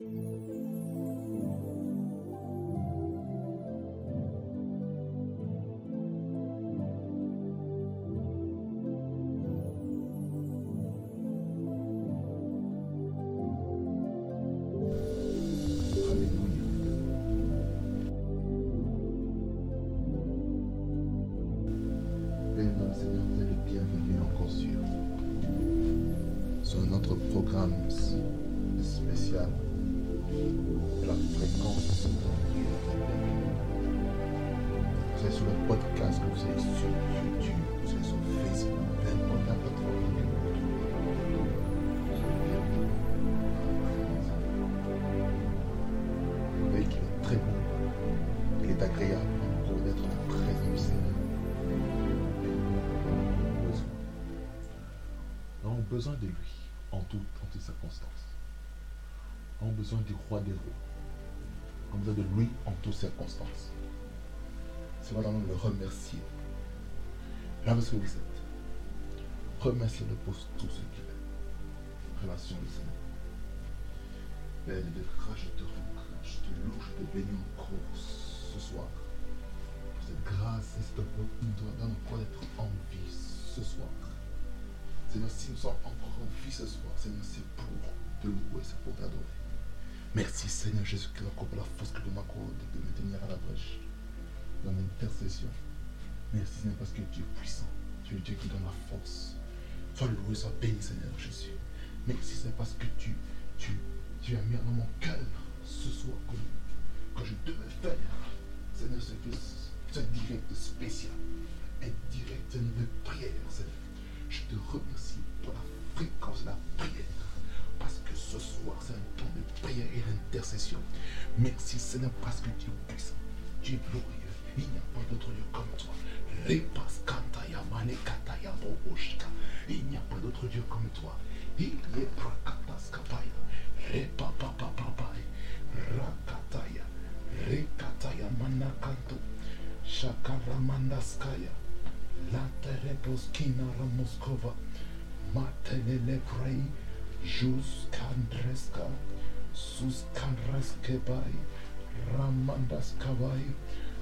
Alléluia. Besoin de lui en, tout- en toutes circonstances. Nous avons besoin du roi des rois. Avons besoin de lui en toutes circonstances. C'est nous le remercier. Là où vous êtes. Remerciez-le pour tout ce qu'il est. Relation du Seigneur. Père de grâce, je te rends je te loue, je te bénis encore ce soir. Cette grâce et cette opportunité donne encore d'être en vie ce soir. Seigneur, si nous sommes encore en vie ce soir, Seigneur, c'est pour te louer, c'est pour t'adorer. Merci Seigneur Jésus-Christ encore pour la force que tu m'accordes de me tenir à la brèche dans l'intercession. Merci Seigneur parce que tu es puissant. Tu es Dieu qui donne la force. Sois loué, sois béni Seigneur Jésus. Merci Seigneur parce que tu, tu, tu as mis dans mon cœur ce soir que, je devais faire. Seigneur, que ce direct spécial. Un direct de prière, Seigneur. Je te remercie pour la fréquence de la prière. Parce que ce soir, c'est un temps de prière et d'intercession. Merci Seigneur parce que tu es puissant. Tu es glorieux. Il n'y a pas d'autre Dieu comme toi. Repas kantaya mane kataya boboshka. Il n'y a pas d'autre Dieu comme toi. Il est prakatas kapaya. Repa papa papa. Rakataya. Rekataya manakanto. Shakaramandaskaya. Latereboskina Ramoskova. Matelele prei. Jus kandreska. Sus kanreskebai. Ramandas kavai.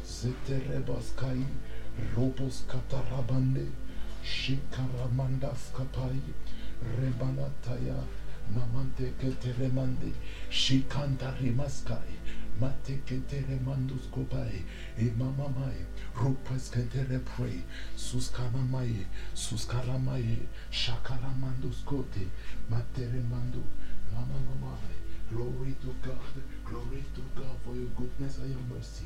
Zeterebaskai. Robos katarabande. Shikaramandas kapai. Rebanataya. Namante keteremande. Shikantarimaskai. Mateketere mandus kopai, e mama mai, rupas ketere pray, suskara mai, suskara mai, shakara mandus kote, matere mandu, mama mai. Glory to God, glory to God for your goodness and your mercy.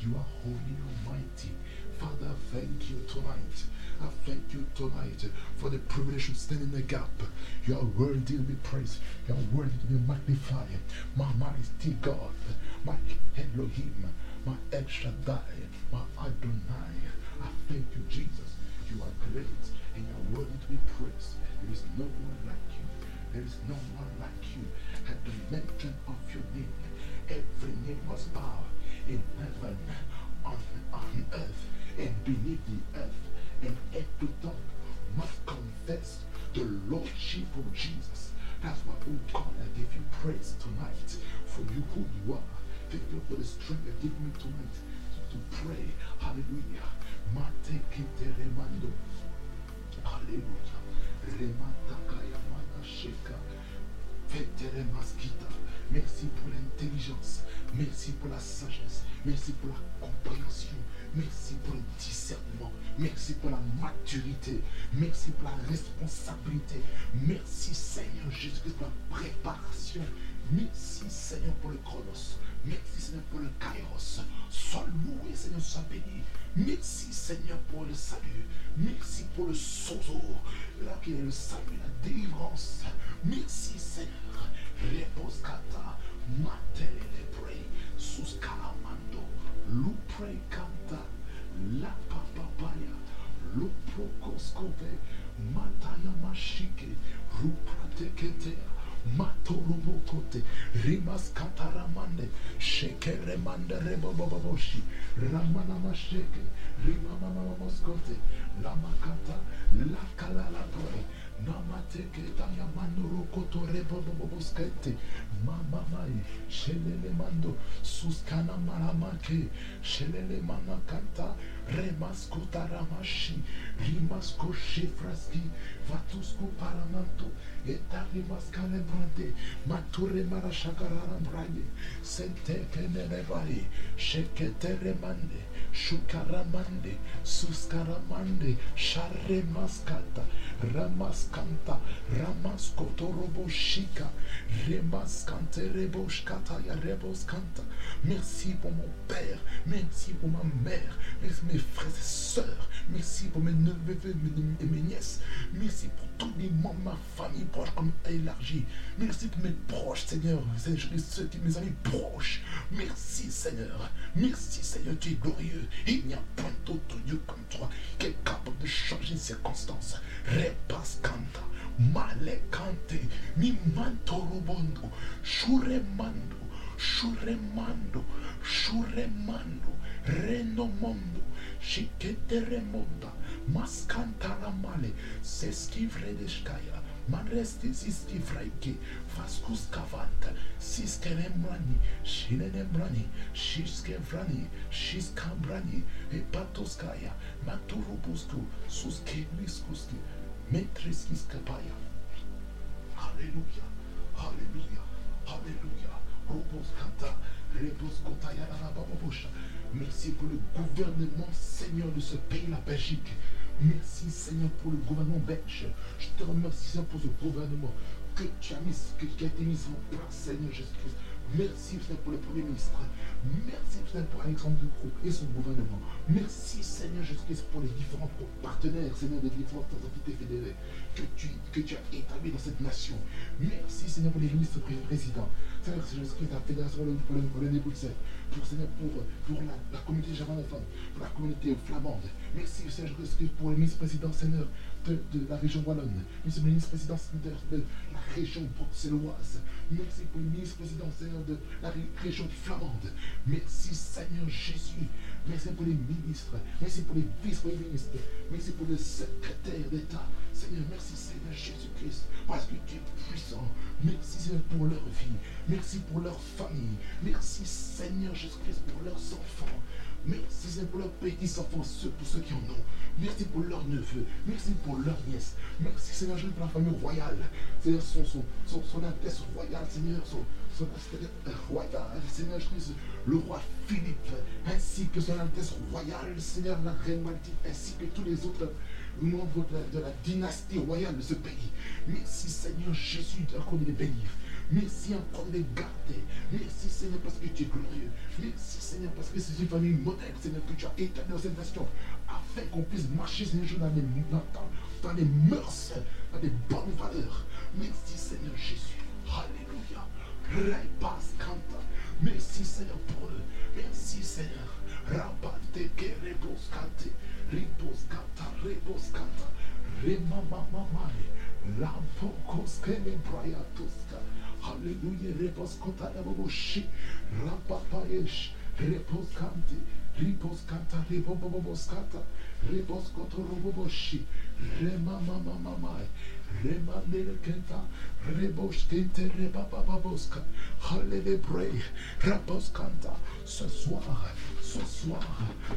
You are holy almighty. Father, thank you tonight. I thank you tonight for the privilege to stand in the gap. You are worthy to be praised. You are worthy to be magnified. My mighty God, my Elohim, my El Shaddai, my Adonai. I thank you, Jesus. You are great and you are worthy to be praised. There is no one like you. There is no one like you. At the mention of your name, every name must bow in heaven, on, on earth, and beneath the earth, and every tongue must confess the Lordship of Jesus. That's why, oh God, I give you praise tonight for you who you are. Thank you for the strength you give me tonight to, pray. Hallelujah. Mate kete remando. Hallelujah. Rematakaya manasheka. Fetere maskita. Merci pour l'intelligence. Merci pour la sagesse. Merci pour la compréhension. Merci pour le discernement. Merci pour la maturité. Merci pour la responsabilité. Merci Seigneur Jésus-Christ pour la préparation. Merci Seigneur pour le chronos. Merci Seigneur pour le kairos. Sois loué Seigneur, sois béni. Merci Seigneur pour le salut. Merci pour le sozo. Là qui est le salut, la délivrance. Merci Seigneur. Repos kata. Matelele prei. Sus calamando. lupre kanta la papapaya lupro koskove mataya mashike ruprateketea matorobokote rimaskataramande shekeremande reboboboboshi ramanamasheke rimamamamoskote lamakata lakalalapore Namateketa ya mandoro koto rebo bobo boskete. Mama mai. Shelele mando. Suskana maramake. Shelele manakanta. Remaskuta ramashi. Rimasko shifraski. Vatusku paramanto. Eta rimaskale brande. Mature marashakarara braye. Sente kenerebai. Shekete remande. Shukaramande. Suskaramande. Share maskata. Ramaskanta. Ramaskotorobo shika. Remaskante reboshkata ya reboskanta. Merci pour mon père. Merci pour ma mère. Merci mes frères et sœurs. Merci pour mes neveux et mes nièces. Merci pour tous les membres de ma famille proche comme élargie. Merci pour mes proches, Seigneur. Seigneur, ceux qui mes amis proches. Merci, Seigneur. Merci, Seigneur. Tu es glorieux. Il n'y a point d'autre Dieu comme toi qui est capable de changer les circonstances. Repaskanta. Malekante. Mimantorobondo. Shuremando. Shuremando. Shuremando. Renomondo. Shiketeremonda. Maskantaramale, Seskivredeshkaya, Manrestis is Tivreke, Vaskus Kavanta, Siskeremrani, Shinenemrani, Shishkevrani, Shishkambrani, Hepatoskaya, Maturubusku, Suskevliskuski, Metriskiskapaya. Hallelujah, Hallelujah, Hallelujah. Robos Kanta, Rebus Kotayana Bababusha. Merci pour le gouvernement, Seigneur, de ce pays, la Belgique. Merci, Seigneur, pour le gouvernement belge. Je te remercie, Seigneur, pour ce gouvernement que tu as mis, que, qui a été mis en place, Seigneur Jésus-Christ. Merci, Seigneur, pour le Premier ministre. Merci, Seigneur, pour Alexandre Groupe et son gouvernement. Merci, Seigneur Jésus-Christ, pour les différents partenaires, Seigneur, des différentes entités fédérées que tu, que tu as établies dans cette nation. Merci, Seigneur, pour les ministres présidents. Seigneur Jésus-Christ, la Fédération pour le, Bruxelles, pour, Seigneur, pour, la, la communauté germanophone, pour la communauté flamande. Merci, Seigneur Jésus-Christ, pour le ministre-président, Seigneur, de, de, la région wallonne. Merci, le ministre-président de, de la région bruxelloise. Merci pour le ministre-président, de la région flamande. Merci, Seigneur Jésus. Merci pour les ministres. Merci pour les vice-premiers ministres. Merci pour le secrétaire d'État. Seigneur, merci, Seigneur Jésus-Christ, parce que tu es puissant. Merci, Seigneur, pour leur vie. Merci pour leur famille. Merci, Seigneur Jésus-Christ, pour leurs enfants. Merci pour leurs petits-enfants, ceux pour ceux qui en ont. Merci pour leurs neveux. Merci pour leurs nièces. Merci Seigneur Jésus pour la famille royale. Seigneur, son, son, son, Altesse royale, Seigneur, son, son Altesse royale, Seigneur Jésus, le roi Philippe, ainsi que son Altesse royale, Seigneur, la reine Mathilde, ainsi que tous les autres membres de la, dynastie royale de ce pays. Merci Seigneur Jésus encore de les bénir. Merci encore de garder. Merci Seigneur parce que tu es glorieux. Merci Seigneur parce que c'est une famille modèle, Seigneur, que tu as établi dans cette nation. Afin qu'on puisse marcher, Seigneur, dans les, dans, dans les mœurs, dans des bonnes valeurs. Merci Seigneur Jésus. Alléluia. Repas canta. Merci Seigneur pour eux. Merci Seigneur. Rabate que repos cante. Repos canta. Repos canta. Remamamamai. Lampokos que. Alléluia, repos kota yaboboshi, rapapayesh, repos kante, repos kanta, repos kata, repos koto roboboshi, remamamamamai, remandele kenta, rebos kente, repapababoska, hallelujah, repos kanta, ce soir, ce soir,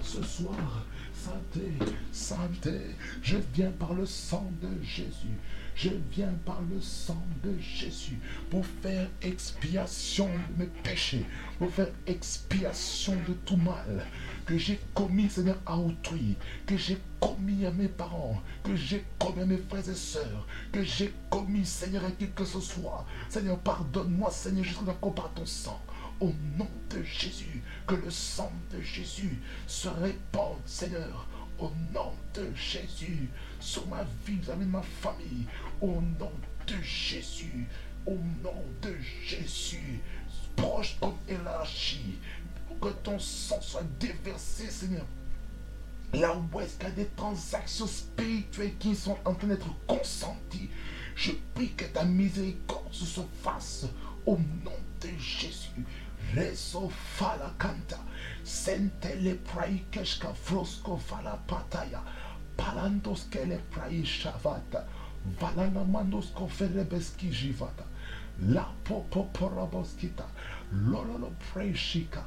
ce soir, santé, santé, je viens par le sang de Jésus. Je viens par le sang de Jésus pour faire expiation de mes péchés, pour faire expiation de tout mal que j'ai commis, Seigneur, à autrui, que j'ai commis à mes parents, que j'ai commis à mes frères et sœurs, que j'ai commis, Seigneur, à qui que ce soit. Seigneur, pardonne-moi, Seigneur, jusqu'à par ton sang. Au nom de Jésus, que le sang de Jésus se répande, Seigneur, au nom de Jésus, sur ma vie, de ma famille, au nom de Jésus, au nom de Jésus, proche comme élargi, que ton sang soit déversé, Seigneur. Là où est-ce qu'il y a des transactions spirituelles qui sont en train d'être consenties, je prie que ta miséricorde se fasse au nom de Jésus. reso fala canta sentele praikeshka frosco fala pataya palantos kele praishavata valana mandos koferebeski jivata la popo poraboskita lololo praishika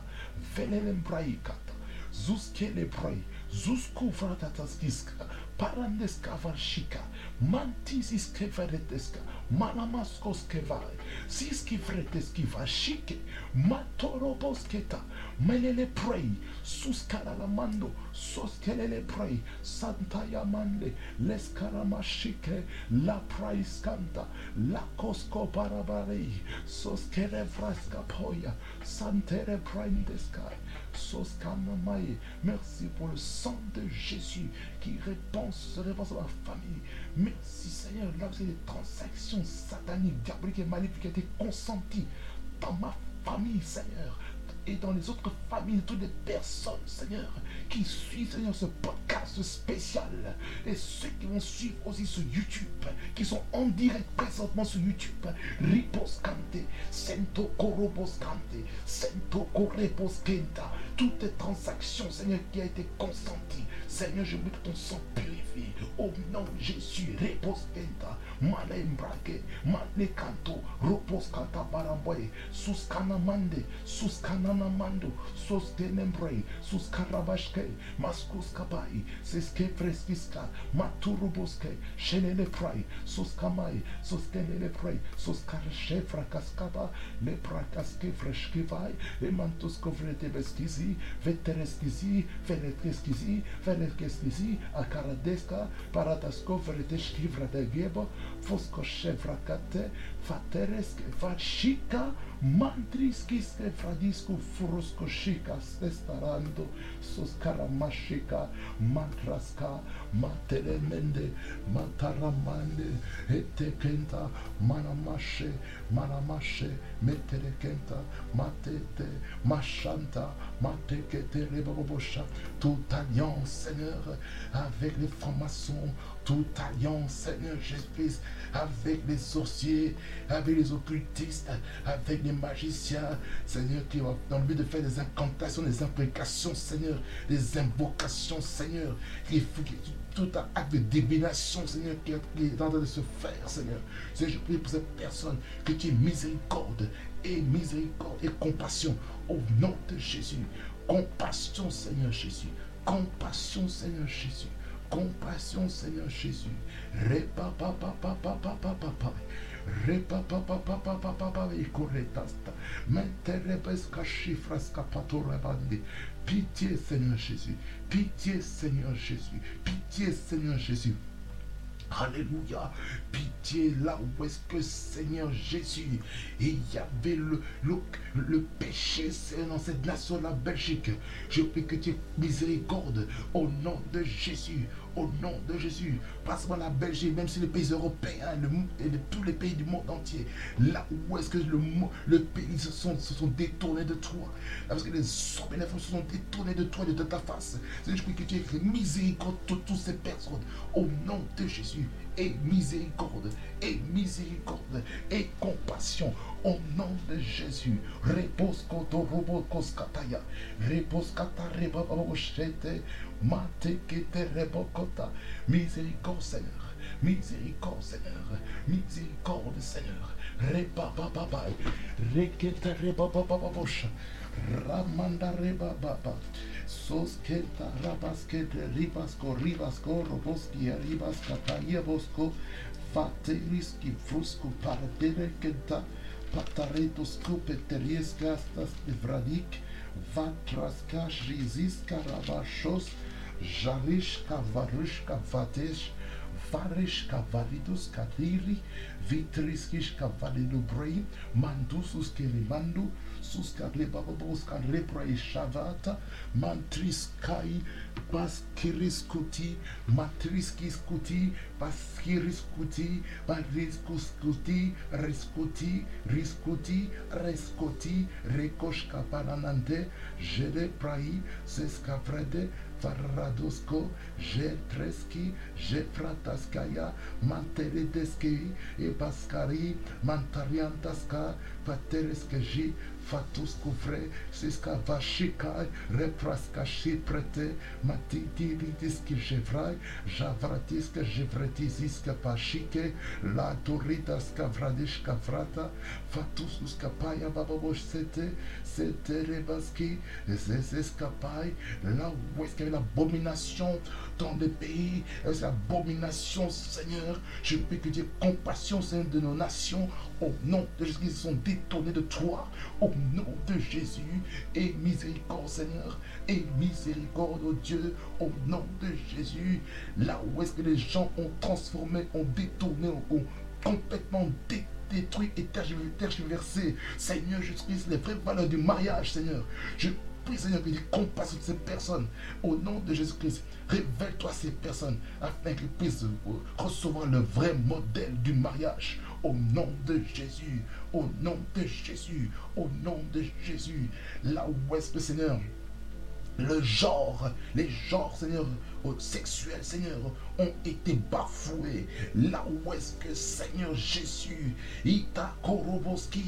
velelen praikata zuskele prai zusku frata taskiska Parandeska varshika. Mantis iskevereteska. Manamaskos kevai. Siski vreteski vashike. Matorobosketa. Melele pray. Suskalalamando. Soskelele pray. Santa Yamande. Leskaramashike. La praiskanta. La kosko barabarei. Soskere vraska poya. Santere praindeskai. Merci pour le sang de Jésus qui répand, se répand sur ma famille. Merci Seigneur, là c'est des transactions sataniques, diaboliques et maléfiques qui ont été consenties dans ma famille, Seigneur, et dans les autres familles, toutes les personnes, Seigneur, qui suivent, Seigneur, ce podcast spécial, et ceux qui vont suivre aussi sur YouTube, qui sont en direct présentement sur YouTube, Ripos Kante, Sento Sento Les transactions, Seigneur, qui a été consenties, Seigneur, je mets ton sang purifié, au nom de Jésus, Repos Kenta, Mane Mbrake, Mane Kanto, Repos Kanta Baramboye, Suskanamande, Suskananamando, Sostenembre, Suskarabashke, Maskus Kabai, Seske Freskiska, Maturuboske, Shenele Prai, Suskamai, Suskenele Prai, Suskarche Frakaskaba, Le Prakaske Freshkivai, Le zi, vetereschizi, vereteschizi, vereteschizi, akaradesca, paradasco, vereteșchi, vrategiebo, fosco, șevracate, fateresc, facica, Fachika, Mantriskiske Fradisko Furusko Shikas Testarando, Soskaramashika, Mantraska, Matelemende, Mataramande, Etekenta, Manamashe, Manamashe, Meterekenta, Matete, Machanta, Matekete Rebobosha, toute alliance, Seigneur, avec les francs-maçons, toute alliance, Seigneur Jésus-Christ, avec les sorciers, avec les occultistes, avec les magiciens, Seigneur, qui ont dans le but de faire des incantations, des imprécations, Seigneur, des invocations, Seigneur, qui tout acte de divination, Seigneur, qui est en train de se faire, Seigneur. Seigneur, je prie pour cette personne que tu aies miséricorde et miséricorde et compassion au nom de Jésus. Compassion, Seigneur Jésus. Compassion, Seigneur Jésus. Compassion, Seigneur Jésus. Pitié, Seigneur Jésus. Pitié, Seigneur Jésus. Pitié, Seigneur Jésus. Alléluia. Pitié là où est-ce que Seigneur Jésus, il y avait le, le, le péché dans cette nation, la Belgique. Je prie que tu aies miséricorde au nom de Jésus. Au nom de Jésus. Passe-moi la Belgique, même si les pays européens et tous les pays du monde entier. Là où est-ce que le, pays se sont, détournés de toi. Parce que les hommes se sont détournés de toi et de ta face. Je prie que tu aies miséricorde de toutes ces personnes. Au nom de Jésus et miséricorde, et miséricorde, et compassion. Au nom de Jésus. Repose koto robo koskataya. Repose kata reba. mate ketere bokota, miséricorde Seigneur, miséricorde Seigneur, miséricorde Seigneur, reba baba baba, reketere baba baba bosha, ramanda reba baba, sosketa rabaskete ribasko ribasko roboski ribas katania bosko, fateriski frusko paraterekenta, pataretos kupeteries tas evradik, Vatraska, Riziska, Rabashos, Žališka, Varuška, Vatesh, Vareška, Varidos, Kadiri, Vitriskiška, Validu Brahim, Mandusus, Kelimandu, Mandu, suskale bababoskan reprai shavata mantriskai baskiriskuti matriskiskuti baskiriskuti bariskuskuti riskuti riskuti reskuti rekoshka pananante jede prai seskavrede Faradosko, Jetreski, Jefrataskaya, Manteredeski, Ebaskari, Mantariantaska, fatus cuvre, siscava și cai, reprasca și prete, matitiritischi jevrai, javratisca jevretiziska pașike, la turita scavradișca frata, fatus uskapaya bababosh sete, sete rebaski, zeseskapai, là où est-ce qu'il y avait l'abomination dans le pays, c'est l'abomination, Seigneur, je prie que aies compassion, Seigneur, de nos nations, au nom de Jésus, ils sont détournés de toi, au nom de Jésus, et miséricorde, Seigneur, et miséricorde, oh Dieu, au nom de Jésus, là où est-ce que les gens ont transformé, ont détourné, ont complètement détruit et tergiversé, Seigneur Jésus-Christ, les vraies valeurs du mariage, Seigneur. Je prie, Seigneur, que tu compasses ces personnes. Au nom de Jésus-Christ, révèle-toi ces personnes afin qu'ils puissent recevoir le vrai modèle du mariage. Au nom de Jésus, au nom de Jésus, au nom de Jésus. Là où que, Seigneur, le genre, les genres, Seigneur, sexuels, Seigneur, ont été bafoués. Là où est-ce que, Seigneur Jésus, Ita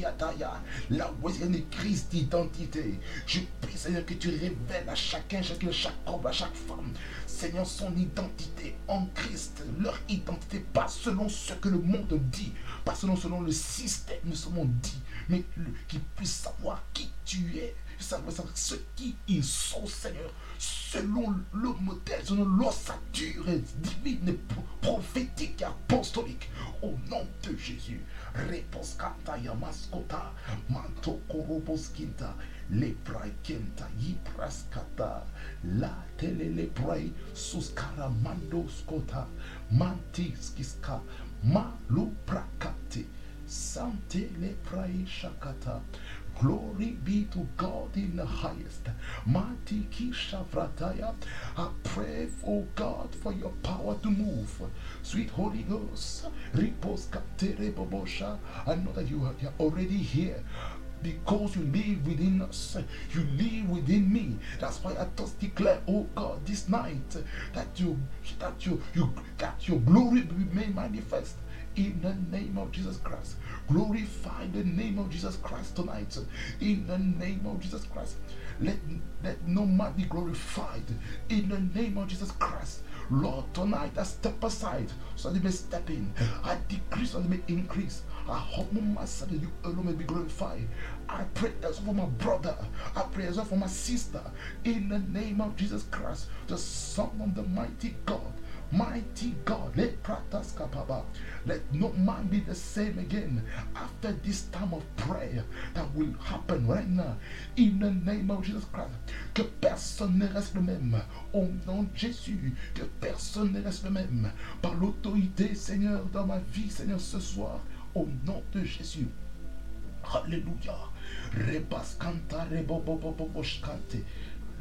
Ataya, là où est-ce qu'il y a une crise d'identité, je prie, Seigneur, que tu révèles à chacun, chacun, chaque homme, à chaque femme, Seigneur, son identité en Christ, leur identité, pas selon ce que le monde dit, pas selon, selon le système ce monde dit, mais qu'ils puissent savoir qui tu es savoir ce qui ils sont, Seigneur, selon le modèle, selon l'ossature divine, prophétique et apostolique. Au nom de Jésus. Réponse kata yamaskota, manto koroboskinta, leprai kenta yipraskata, la tele leprai suskara mandoskota, mantiskiska, maluprakate, sante leprai shakata. Glory be to God in the highest. Mati Kishavrataya. I pray, for God, for your power to move. Sweet Holy Ghost. Ripos Bobosha. I know that you are already here because you live within us. You live within me. That's why I just declare, oh God, this night that you that you you that your glory be made manifest in the name of Jesus Christ. Glorify the name of Jesus Christ tonight. In the name of Jesus Christ. Let, let no man be glorified. In the name of Jesus Christ. Lord, tonight I step aside so they may step in. I decrease so they may increase. I humble myself that you alone may be glorified. I pray as for my brother. I pray as for my sister. In the name of Jesus Christ, the Son of the mighty God. Mighty God, let no man be the same again after this time of prayer that will happen right now. In the name of Jesus Christ. Que personne ne reste le même. Au nom de Jésus. Que personne ne reste le même. Par l'autorité, Seigneur, dans ma vie, Seigneur, ce soir. Au nom de Jésus. Alléluia. Rebas canta reboboboboboshkante.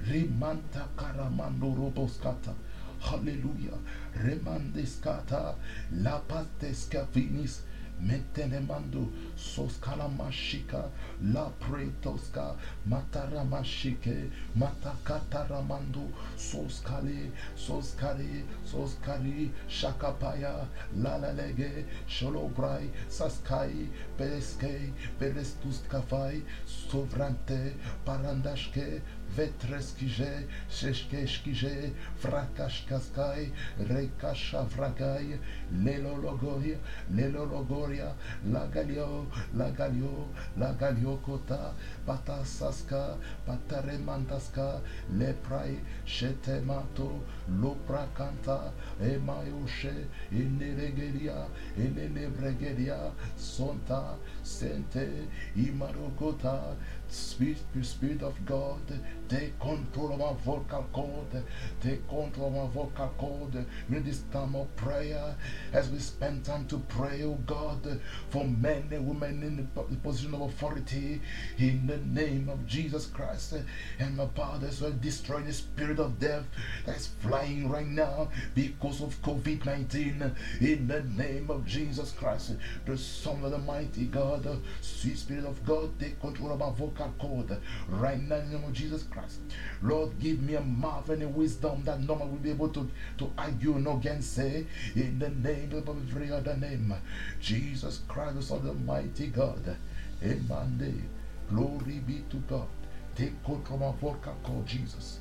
Remanta karamando roboskata. Hallelujah. Remandeskata. La patesca finis. Mentenemando soskalamashika la pretoska mataramashike matakataramando soskale soskale soskali shakapaya lalalege sholobrai saskai pereske perestuskafai sovrante parandashke vetreskije sheshkeshkije frakashkaskai rekasha vragai lelologoria lelologoria la galio la galio la galio kota patasaska pataremantaska leprai shetemato lopra canta emayoshe ineregeria inelebregeria sonta sente imarogota Spirit, Spirit of God, take control of our vocal cord, take control of our vocal cord in this time of prayer as we spend time to pray, oh God, for men and women in the position of authority in the name of Jesus Christ. And my Father, as well, destroy the spirit of death that's flying right now because of COVID 19 in the name of Jesus Christ, the Son of the Mighty God, sweet Spirit of God, take control of our vocal accord right now in the name of Jesus Christ. Lord, give me a mouth and a wisdom that no one will be able to, to argue no against. say in the name of every other name. Jesus Christ, the Son of the mighty God. Emande. Glory be to God. Take control of our call Jesus.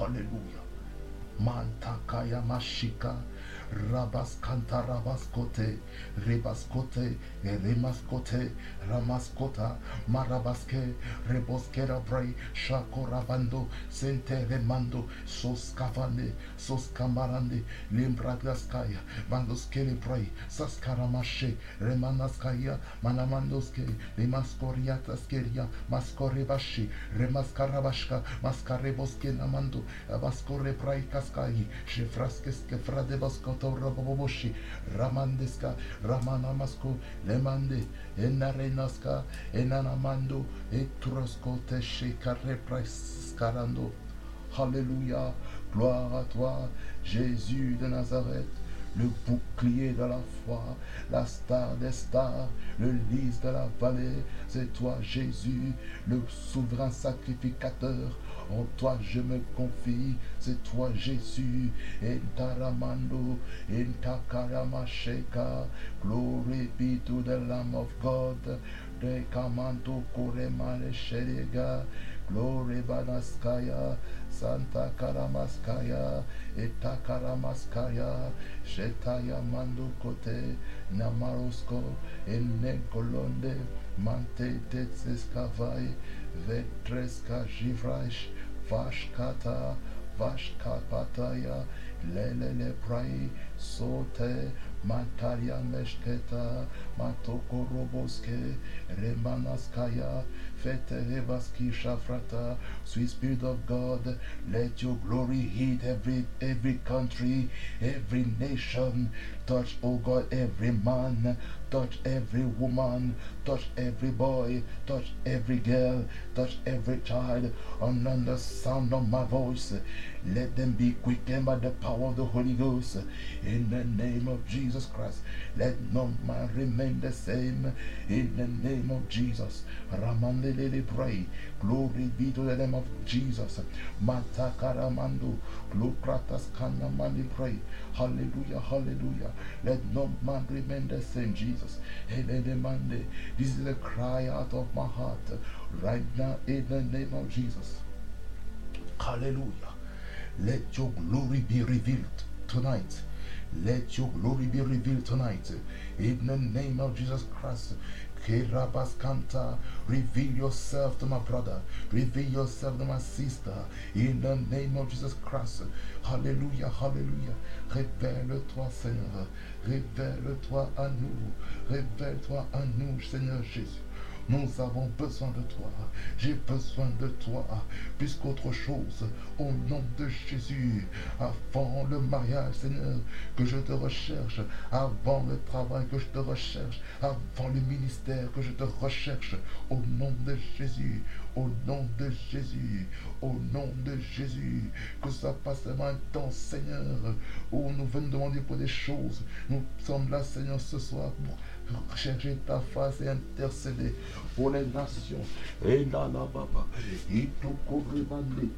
Hallelujah. Mantakaya mashika. Rabaskanta rabaskote. Rebaskote. Remaskote. Ramaskota. Marabaske. Reboskera bray. Shakorabando. Sente remando. Soskavane. Soskamarande. Limbragaskaya. Mandoskele bray. Saskaramashe. Remanaskaya. Manamandoske. Lemaskoriataskeria. Maskorebashi. Remaskarabashka. Maskareboske namando. Baskore bray kaskai. Shefraskeske fradebaskoto raboboshi. Ramandeska. Ramanamasko. Lemande. Enarenaska. Enanamando. Etroskote shekare scarando. Alléluia. Gloire à toi, Jésus de Nazareth le bouclier de la foi, la star des stars, le lys de la vallée. C'est toi, Jésus, le souverain sacrificateur. En toi je me confie, c'est toi, Jésus. En taramando, en takaramasheka. Glory be to the Lamb of God. De kamanto koremane sheriga. Glory banaskaya. Santa Karamaskaya, Eta Karamaskaya, Shetaya Mando Kote, Namarosko, Enne Kolonde, Mante Tetseskavai, Vetreska Jivrash, Vashkata, Vashkapataya, Lelele Prai, Sote, Mataria Meshketa, Matokoroboske Remanaskaya, Fete Rebaski Shafrata, sweet Spirit of God, let your glory hit every every country, every nation, touch, oh God, every man, touch every woman, touch every boy, touch every girl, touch every child, under the sound of my voice. Let them be quickened by the power of the Holy Ghost. In the name of Jesus Christ, let no man remain the same. In the name of Jesus. Ramandele pray. Glory be to the name of Jesus. Matakaramando. Glokratas kanamandi pray. Hallelujah, hallelujah. Let no man remain the same, Jesus. This is the cry out of my heart right now in the name of Jesus. Hallelujah. Let your glory be revealed tonight. Let your glory be revealed tonight. In the name of Jesus Christ. Kerabaskanta, reveal yourself to my brother, reveal yourself to my sister, in the name of Jesus Christ. Hallelujah, hallelujah. Révèle-toi, Seigneur. Révèle-toi à nous. Révèle-toi à nous, Seigneur Jésus. Nous avons besoin de toi. J'ai besoin de toi plus qu'autre chose. Au nom de Jésus, avant le mariage, Seigneur, que je te recherche, avant le travail que je te recherche, avant le ministère que je te recherche, au nom de Jésus, au nom de Jésus, au nom de Jésus, que ça passe un temps, Seigneur, où nous venons demander pour des choses. Nous sommes là, Seigneur, ce soir chercher ta face et intercéder pour les nations. Et là, là, baba, et tout corribande,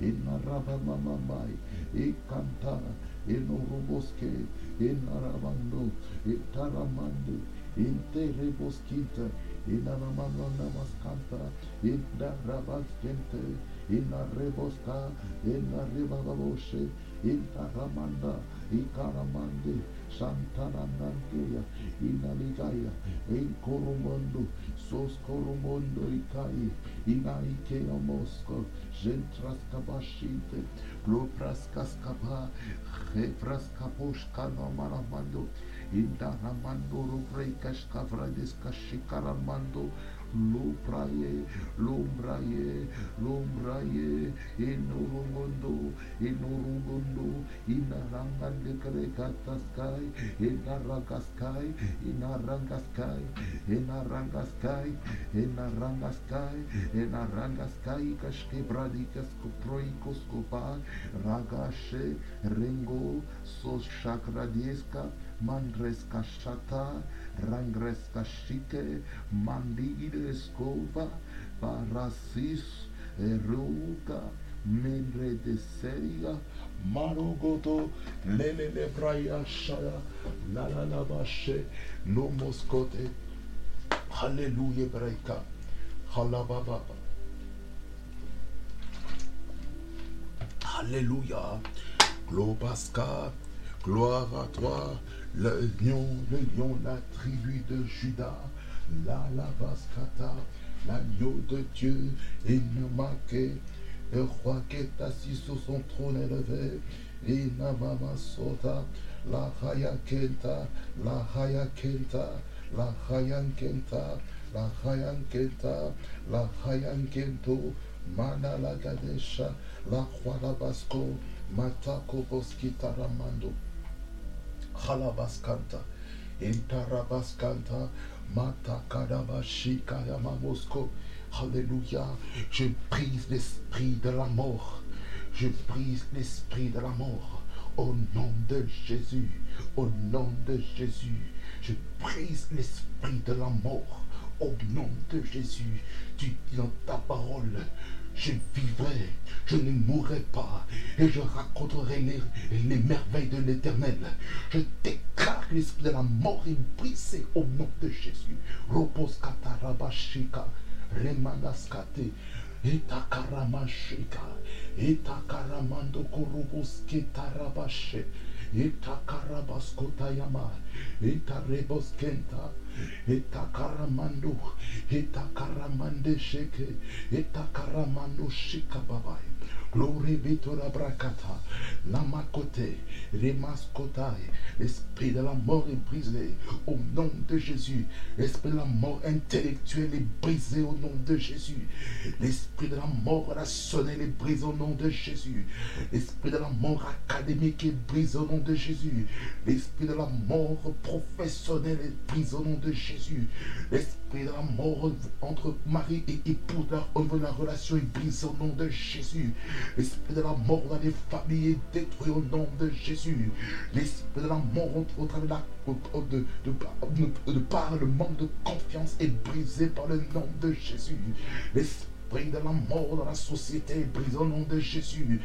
et narabamamamai, et canta, et noroboske, et narabando, et taramando, et tereboskita, et naramano namaskanta, et darabaskente, et nareboska, et narebababoshe, et taramanda, et karamande, Santanadanteia, em Coromando, Sos Coromando e Cai, Inaike Omosco, Gentrascabachite, Proprascascaba, Refrascaposca no Maramando, Indaramando, Rubreicascavradesca, Chicaramando, Chicaramando, Lumbraye, Lumbraye, Inurugondo, Inurugondo, Inarangande Krekataskai, Inaragaskai, Inarangaskai, Inarangaskai, Inarangaskai, Inarangaskai, Kashkebradikas, Kuproikos Kopa, Ragashe, Ringo, Sos Shakradieska, Mandreska Shata, Rangreska Shike, Mandigide Skova, Parasis, Eruka, Mendre de Seria, Marogoto, Lele le Braya Shaya, La La La Bashe, No Moscote, Hallelujah Breika, Halababa. Alléluia. Globaska, gloire à toi, le lion, le lion, la tribu de Judas, la lavaskata, l'agneau de Dieu, et marqué, le roi qui est assis sur son trône élevé, et Namama Sota, la Haya Kenta, la Haya Kenta, la Hayan Kenta, la Hayan Kenta, la Hayan Kento, Mana la Gadesha, la Croix Labasco, Matako Boski Taramando, Alléluia. Je brise l'esprit de la mort. Je brise l'esprit de la mort. Au nom de Jésus. Au nom de Jésus. Je brise l'esprit de la mort. Au nom de Jésus. Tu dis dans ta parole je vivrai, je ne mourrai pas, et je raconterai les, les merveilles de l'éternel. Je déclare l'esprit de la mort est brisé au nom de Jésus. Repose katarabashika, remanaskate, etakaramashika, etakaramando koroboske tarabashe, etakarabaskotayama, etareboskenta, Etakaramando, Etakaramande sheke, Etakaramando shikababai. Glory la bracata, la makote, les mascotailles. L'esprit de la mort est brisé au nom de Jésus. L'esprit de la mort intellectuelle est brisé au nom de Jésus. L'esprit de la mort rationnelle est brisé au nom de Jésus. L'esprit de la mort académique est brisé au nom de Jésus. L'esprit de la mort professionnelle est brisé au nom de Jésus. L'esprit de la mort entre mari et épouse, la, la relation est brisé au nom de Jésus. L'esprit de la mort dans les familles est détruit au nom de Jésus. L'esprit de la mort au travers de, de, de, par le manque de confiance est brisé par le nom de Jésus. L'esprit de la mort dans la société est brisé au nom de Jésus.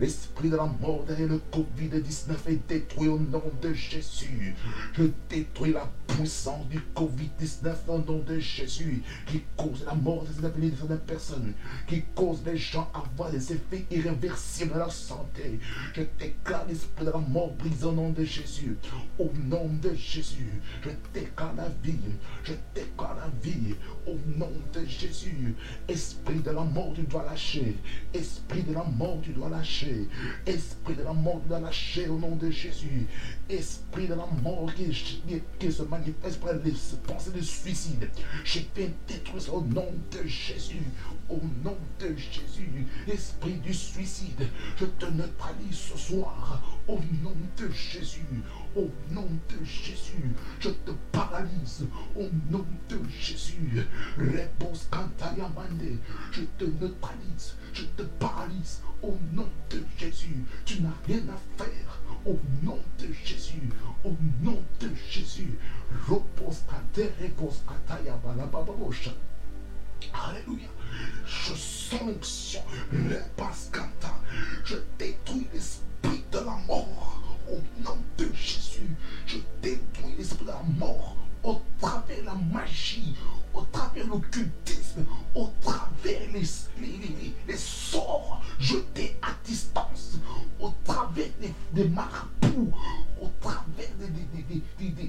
L'esprit de la mort derrière le Covid-19 est détruit au nom de Jésus. Je détruis la puissance du Covid-19 au nom de Jésus qui cause la mort des de personnes, qui cause les gens à avoir des effets irréversibles à leur santé. Je déclare l'esprit de la mort brisé au nom de Jésus. Au nom de Jésus, je déclare la vie. Je déclare la vie au nom de Jésus. Esprit de la mort, tu dois lâcher. Esprit de la mort, tu dois lâcher. Esprit de la mort, tu dois lâcher au nom de Jésus. Esprit de la mort qui, se manifeste par les pensées de suicide. Je vais détruire au nom de Jésus. Au nom de Jésus. Esprit du suicide, je te neutralise ce soir. Au nom de Jésus. Au nom de Jésus, je te paralyse. Au nom de Jésus, réponse Kantayamande, je te neutralise, je te paralyse. Au nom de Jésus, tu n'as rien à faire. Au nom de Jésus, au nom de Jésus, repose ta terre, repose Alléluia. Je sens l'onction, Je détruis l'esprit de la mort au nom de Jésus, je détruis l'esprit de la mort au travers de la magie, au travers l'occultisme, au travers les, les, sorts jetés à distance, au travers des, des marabouts, au travers des, des, des,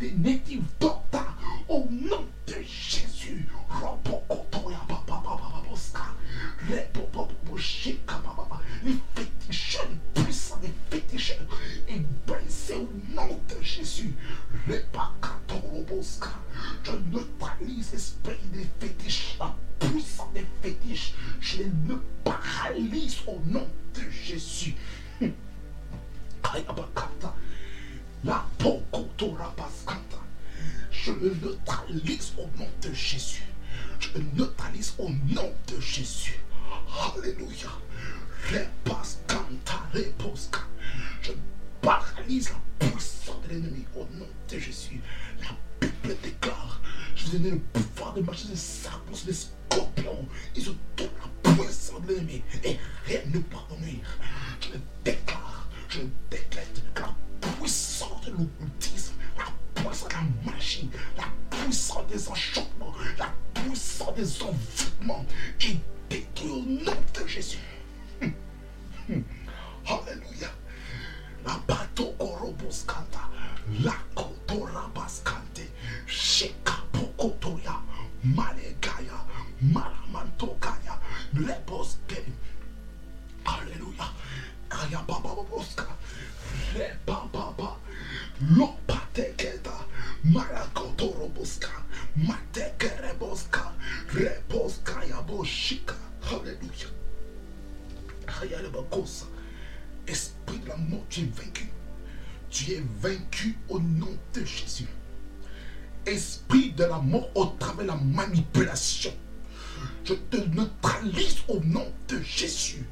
des native doctors, au nom de Jésus. Les les puissants des féticheurs, est brisé au nom de Jésus. Je neutralise l'esprit des fétiches, la puissance des fétiches. Je les paralyse au nom de Jésus. La Je le neutralise au nom de Jésus. Je le neutralise au nom de Jésus. Alléluia. Je paralyse la puissance de l'ennemi au nom de Jésus. La Bible déclare, je vous ai donné le pouvoir de marcher des serpents, des scorpions. Ils ont toute la puissance de l'ennemi et rien ne peut venir. Je le déclare, je décrète que la puissance de la la magie, la puissance des enchantements, la puissance des envoûtements est détruite au nom de Jésus. Alléluia. La bato koroboskanta. La kotorabaskante. Sheka pokotoya. Malegaya. Maramantokaya. Leboske. Alléluia. Kaya baba boska. Marakotoroboska. Matekereboska. Reposkaya boshika. Alléluia. Esprit de la mort, tu es vaincu. Tu es vaincu au nom de Jésus. Esprit de la mort au travers de la manipulation. Je te neutralise au nom de Jésus.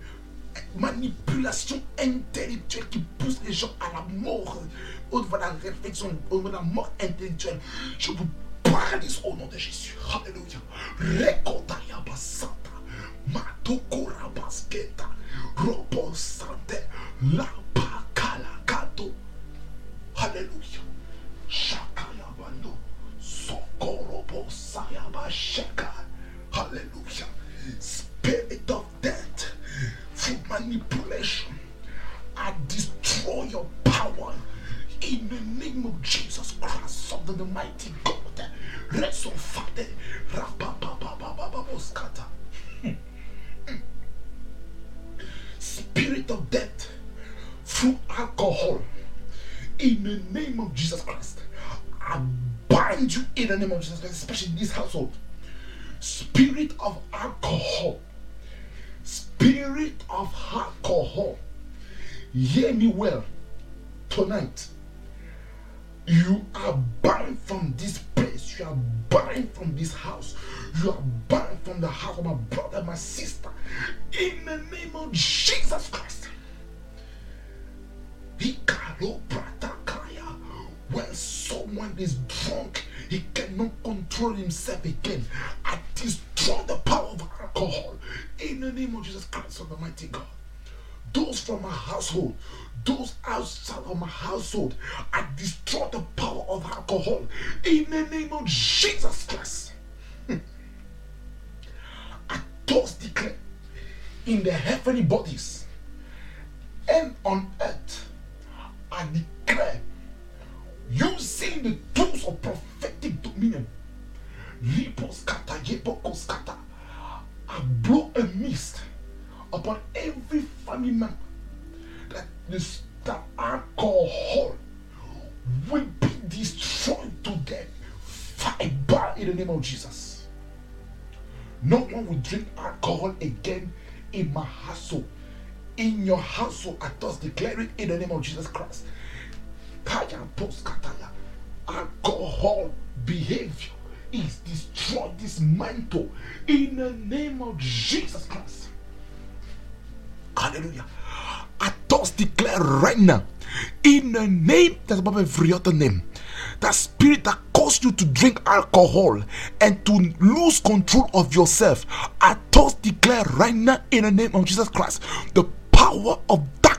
Manipulation intellectuelle qui pousse les gens à la mort. Au niveau de la réflexion, au niveau de la mort intellectuelle. Je vous paralyse au nom de Jésus. Alléluia. Rekotaya basata. Matokura basketa. Robo Sante, La Kato. Hallelujah. Shakayabando, Sokorobo Sayaba Shaka. Manipulation, I destroy your power in the name of Jesus Christ, of the mighty God. Resofate, Rapapapapapaboskata. spirit of death through alcohol. In the name of Jesus Christ, I bind you in the name of Jesus Christ, especially in this household. Spirit of alcohol. Spirit of alcohol. Hear me well tonight. You are banned from this place. You are banned from this house. You are banned from the house of my brother, my sister. In the name of Jesus Christ. When someone is drunk, he cannot control himself again. I destroy the power of alcohol. In the name of Jesus Christ, of the mighty God. Those from my household, those outside of my household, I destroy the power of alcohol. In the name of Jesus Christ. I thus declare in the heavenly bodies and on earth, I declare using the tools of prophetic dominion. I blow a mist upon every family member that this that alcohol will be destroyed to death. Fiber in the name of Jesus. No one will drink alcohol again in my household. In your household, I thus declare it in the name of Jesus Christ. Alcohol behavior is destroyed, dismantled in the name of Jesus Christ. Hallelujah. I thus declare right now, in the name that's above every other name, that spirit that caused you to drink alcohol and to lose control of yourself, I thus declare right now in the name of Jesus Christ, the power of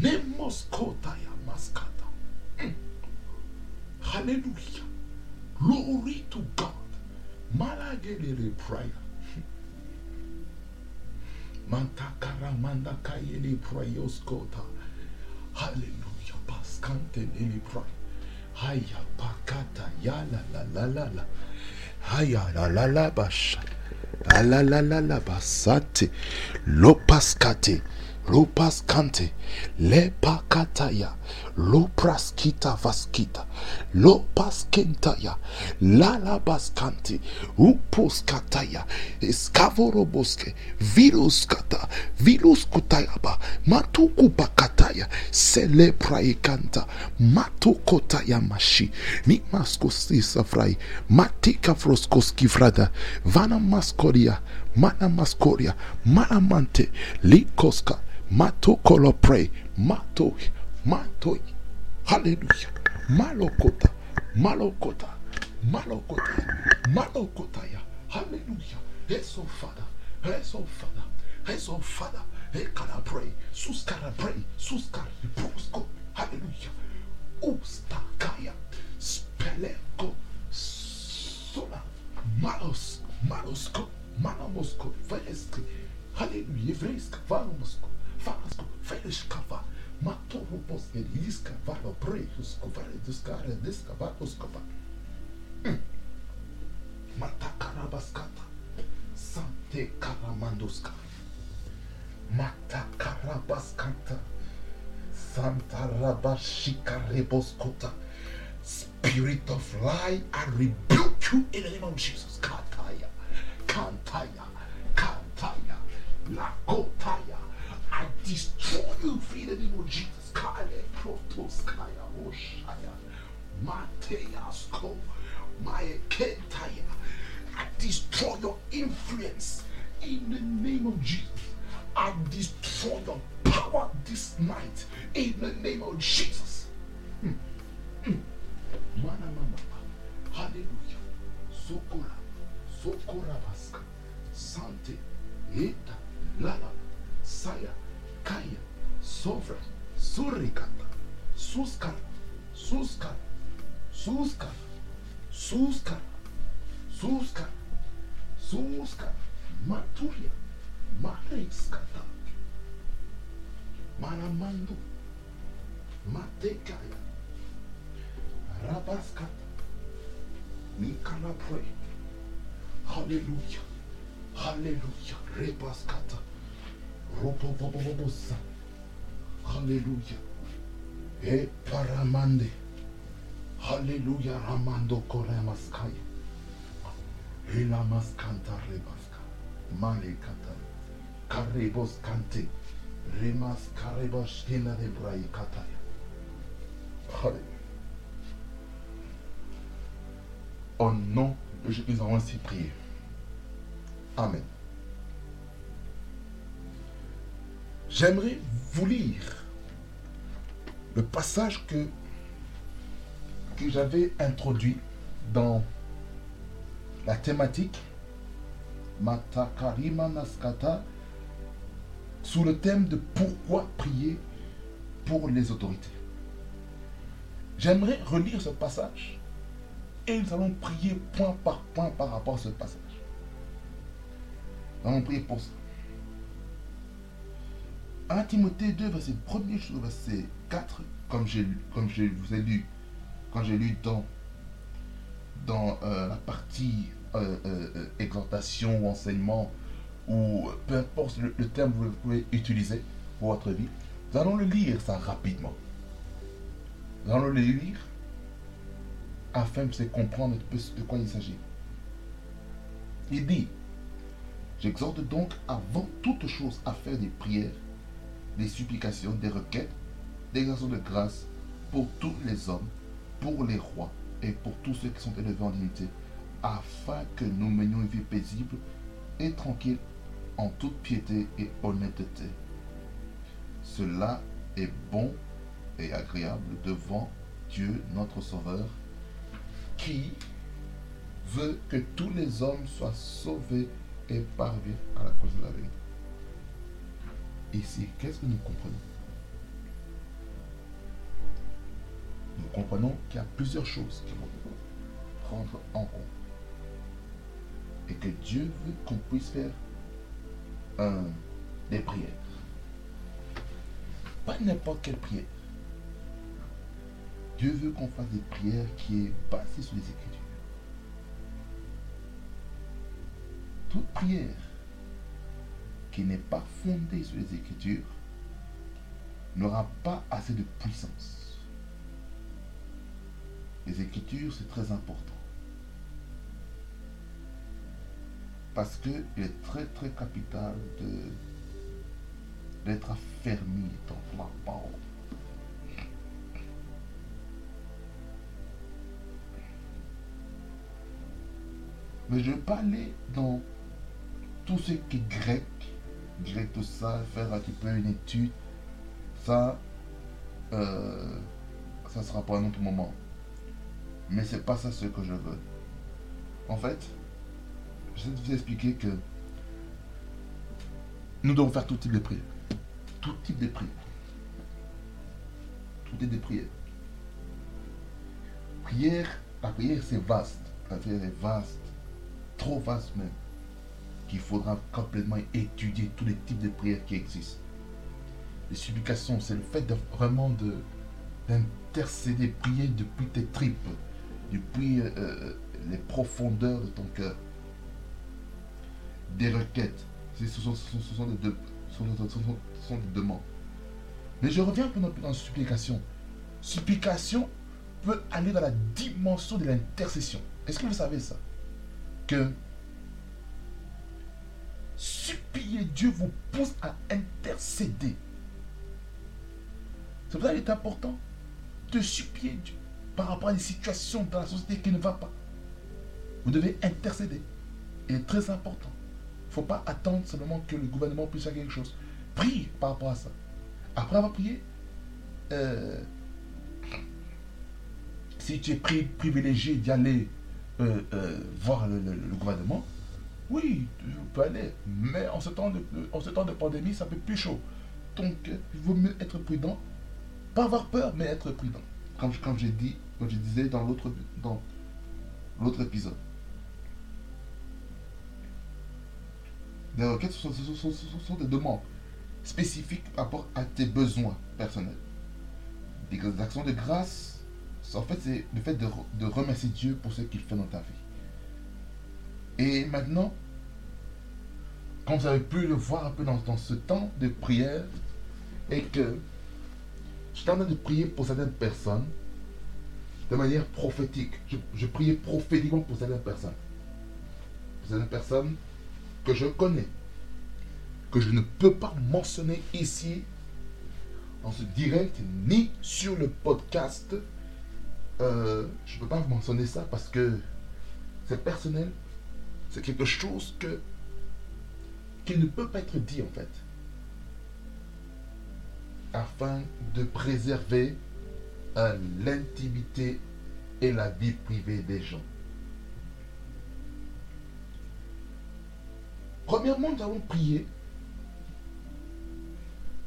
Nemos kotaya maskata. Hallelujah. Glory to God. Malagelele prayer. Mantakara mandakayele prayoskota. Hallelujah. Paskante lele pray. Haya pakata ya la la la la la. Haya la la la basha. La la la la basate. Lopaskate. Lopas kante, lepa kataya, lopras kita vaskita, lopas kentaya, lalabas kante, upus kataya, skavoroboske, virus kata, virus kutayaba, matukupa kataya, seleprai kanta, matukotaya mashi, ni maskosi safrai, matika froskoski frada, vana maskoria, mana maskoria, mana mante, likoska, Mato kolopre. Mato. Mato. Hallelujah. Malokota. Malokota. Malokota. Malokotaya. Hallelujah. Yes, oh Father. Yes, oh Father. Yes, oh Father. Hey, can I pray? Sus can pray? Sus can I pray? Hallelujah. Ustakaya. Speleko. Sola. Malos. Malosko. Manamosko. Vereski. Hallelujah. Vreska. Vanomosko. Vereskava. Matorobos. Eliska. Valo. Prejusko. Varediska. Rediska. Vanoskova. Matakarabaskata. Sante karamandoska. Matakarabaskata. Santa Rabashika Reboskota. Spirit of lie, I rebuke you in the name of Jesus. Kataya. Kantaya. Kantaya. Lakotaya. I destroy you in the name of Jesus. Kale Protoskaya. Oshaya. Mateyasko. Maekentaya. I destroy your influence in the name of Jesus. I destroy your power this night in the name of Jesus. Mm. Mm. Mana mama. Hallelujah. Sokora. Sokora baska. Sante. Eta. Lala. Saya. Kaya. Sofra. Surikata. Suskara. Suskara. Suskara. Suskara. Suskara. Suskara. Maturia. Mariskata. Manamando. Matekaya. Rabaskata. Mikana pray. Hallelujah. Hallelujah. Rebaskata. Ropopopoposa. Hallelujah. E paramande. Hallelujah. Ramando koremaskaya. Ila maskanta rebaska. Malekata. Karebos kante. Remas karebos hina de brai kataya. Hallelujah. Au nom de Jésus, nous avons ainsi prié. Amen. J'aimerais vous lire le passage que, que j'avais introduit dans la thématique Matakarima Naskata sous le thème de pourquoi prier pour les autorités. J'aimerais relire ce passage et nous allons prier point par point par rapport à ce passage. Nous allons prier pour ça. 1 Timothée 2, verset 1er, verset 4, comme, j'ai, comme je vous ai lu, quand j'ai lu dans, dans euh, la partie euh, euh, exhortation ou enseignement, ou peu importe le, le terme que vous pouvez utiliser pour votre vie, nous allons le lire ça rapidement. Nous allons le lire afin de comprendre un peu de quoi il s'agit. Il dit, j'exhorte donc avant toute chose à faire des prières, des supplications, des requêtes, des actions de grâce pour tous les hommes, pour les rois et pour tous ceux qui sont élevés en dignité, afin que nous menions une vie paisible et tranquille en toute piété et honnêteté. Cela est bon et agréable devant Dieu notre Sauveur, qui veut que tous les hommes soient sauvés et parviennent à la cause de la vérité. Ici, qu'est-ce que nous comprenons? Nous comprenons qu'il y a plusieurs choses qui vont prendre en compte. Et que Dieu veut qu'on puisse faire des prières. Pas n'importe quelle prière. Dieu veut qu'on fasse des prières qui est basées sur les Écritures. Toute prière qui n'est pas fondée sur les Écritures n'aura pas assez de puissance. Les Écritures, c'est très important. Parce qu'il est très très capital d'être affermi dans la parole. Mais je vais pas aller dans tout ce qui est grec, grec tout ça, faire un petit peu une étude, ça, euh, ça sera pour un autre moment. Mais c'est pas ça ce que je veux. En fait, je vais vous expliquer que nous devons faire tout type de prières. Tout type de prières. Tout type de prières. Prière, la prière c'est vaste. La prière est vaste. Trop vaste même. Qu'il faudra complètement étudier tous les types de prières qui existent. Les supplications, c'est le fait de, vraiment de d'intercéder, prier depuis tes tripes, depuis euh, les profondeurs de ton cœur des requêtes. Ce sont, des, demandes. Mais je reviens dans, la supplication. Supplication peut aller dans la dimension de l'intercession. Est-ce que vous savez ça? Que supplier Dieu vous pousse à intercéder. C'est pour ça qu'il est important de supplier Dieu par rapport à des situations dans la société qui ne va pas. Vous devez intercéder. Il est très important ne faut pas attendre seulement que le gouvernement puisse faire quelque chose. Prie par rapport à ça. Après avoir prié, euh, si tu es privilégié d'y aller euh, euh, voir le, gouvernement, oui, tu peux aller. Mais en ce, temps de, en ce temps de pandémie, ça peut plus chaud. Donc, il vaut mieux être prudent. Pas avoir peur, mais être prudent. Comme, comme j'ai dit, comme je disais dans l'autre dans l'autre épisode. Des requêtes sont, sont, des demandes spécifiques par rapport à tes besoins personnels. Des actions de grâce, en fait, c'est le fait de, de, remercier Dieu pour ce qu'il fait dans ta vie. Et maintenant, comme vous avez pu le voir un peu dans, dans ce temps de prière, et que je suis en train de prier pour certaines personnes de manière prophétique. Je, je priais prophétiquement pour certaines personnes. Pour certaines personnes que je connais, que je ne peux pas mentionner ici, en ce direct, ni sur le podcast. Euh, je ne peux pas mentionner ça parce que c'est personnel. C'est quelque chose que qui ne peut pas être dit en fait. Afin de préserver euh, l'intimité et la vie privée des gens. Premièrement, nous allons prier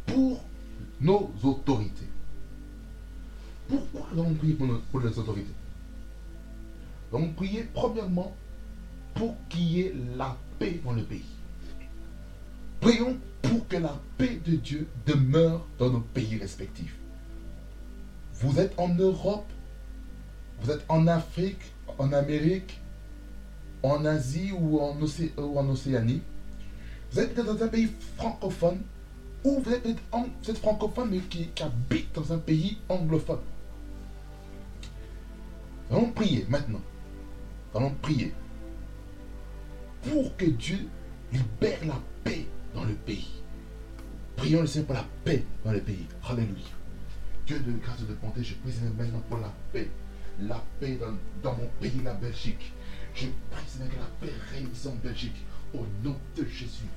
pour nos autorités. Pourquoi nous allons prier pour, pour les autorités? Nous allons prier premièrement pour qu'il y ait la paix dans le pays. Prions pour que la paix de Dieu demeure dans nos pays respectifs. Vous êtes en Europe, vous êtes en Afrique, en Amérique, en Asie ou en, Océanie. Vous êtes dans un pays francophone ou vous êtes, francophone mais qui, habite dans un pays anglophone. Allons prier maintenant. Allons prier pour que Dieu libère la paix le pays. Prions le Seigneur pour la paix dans le pays. Alléluia. Dieu de grâce de bonté, je prie maintenant pour la paix. La paix dans, dans mon pays, la Belgique. Je prie Seigneur que la paix règne en Belgique. Au nom de Jésus.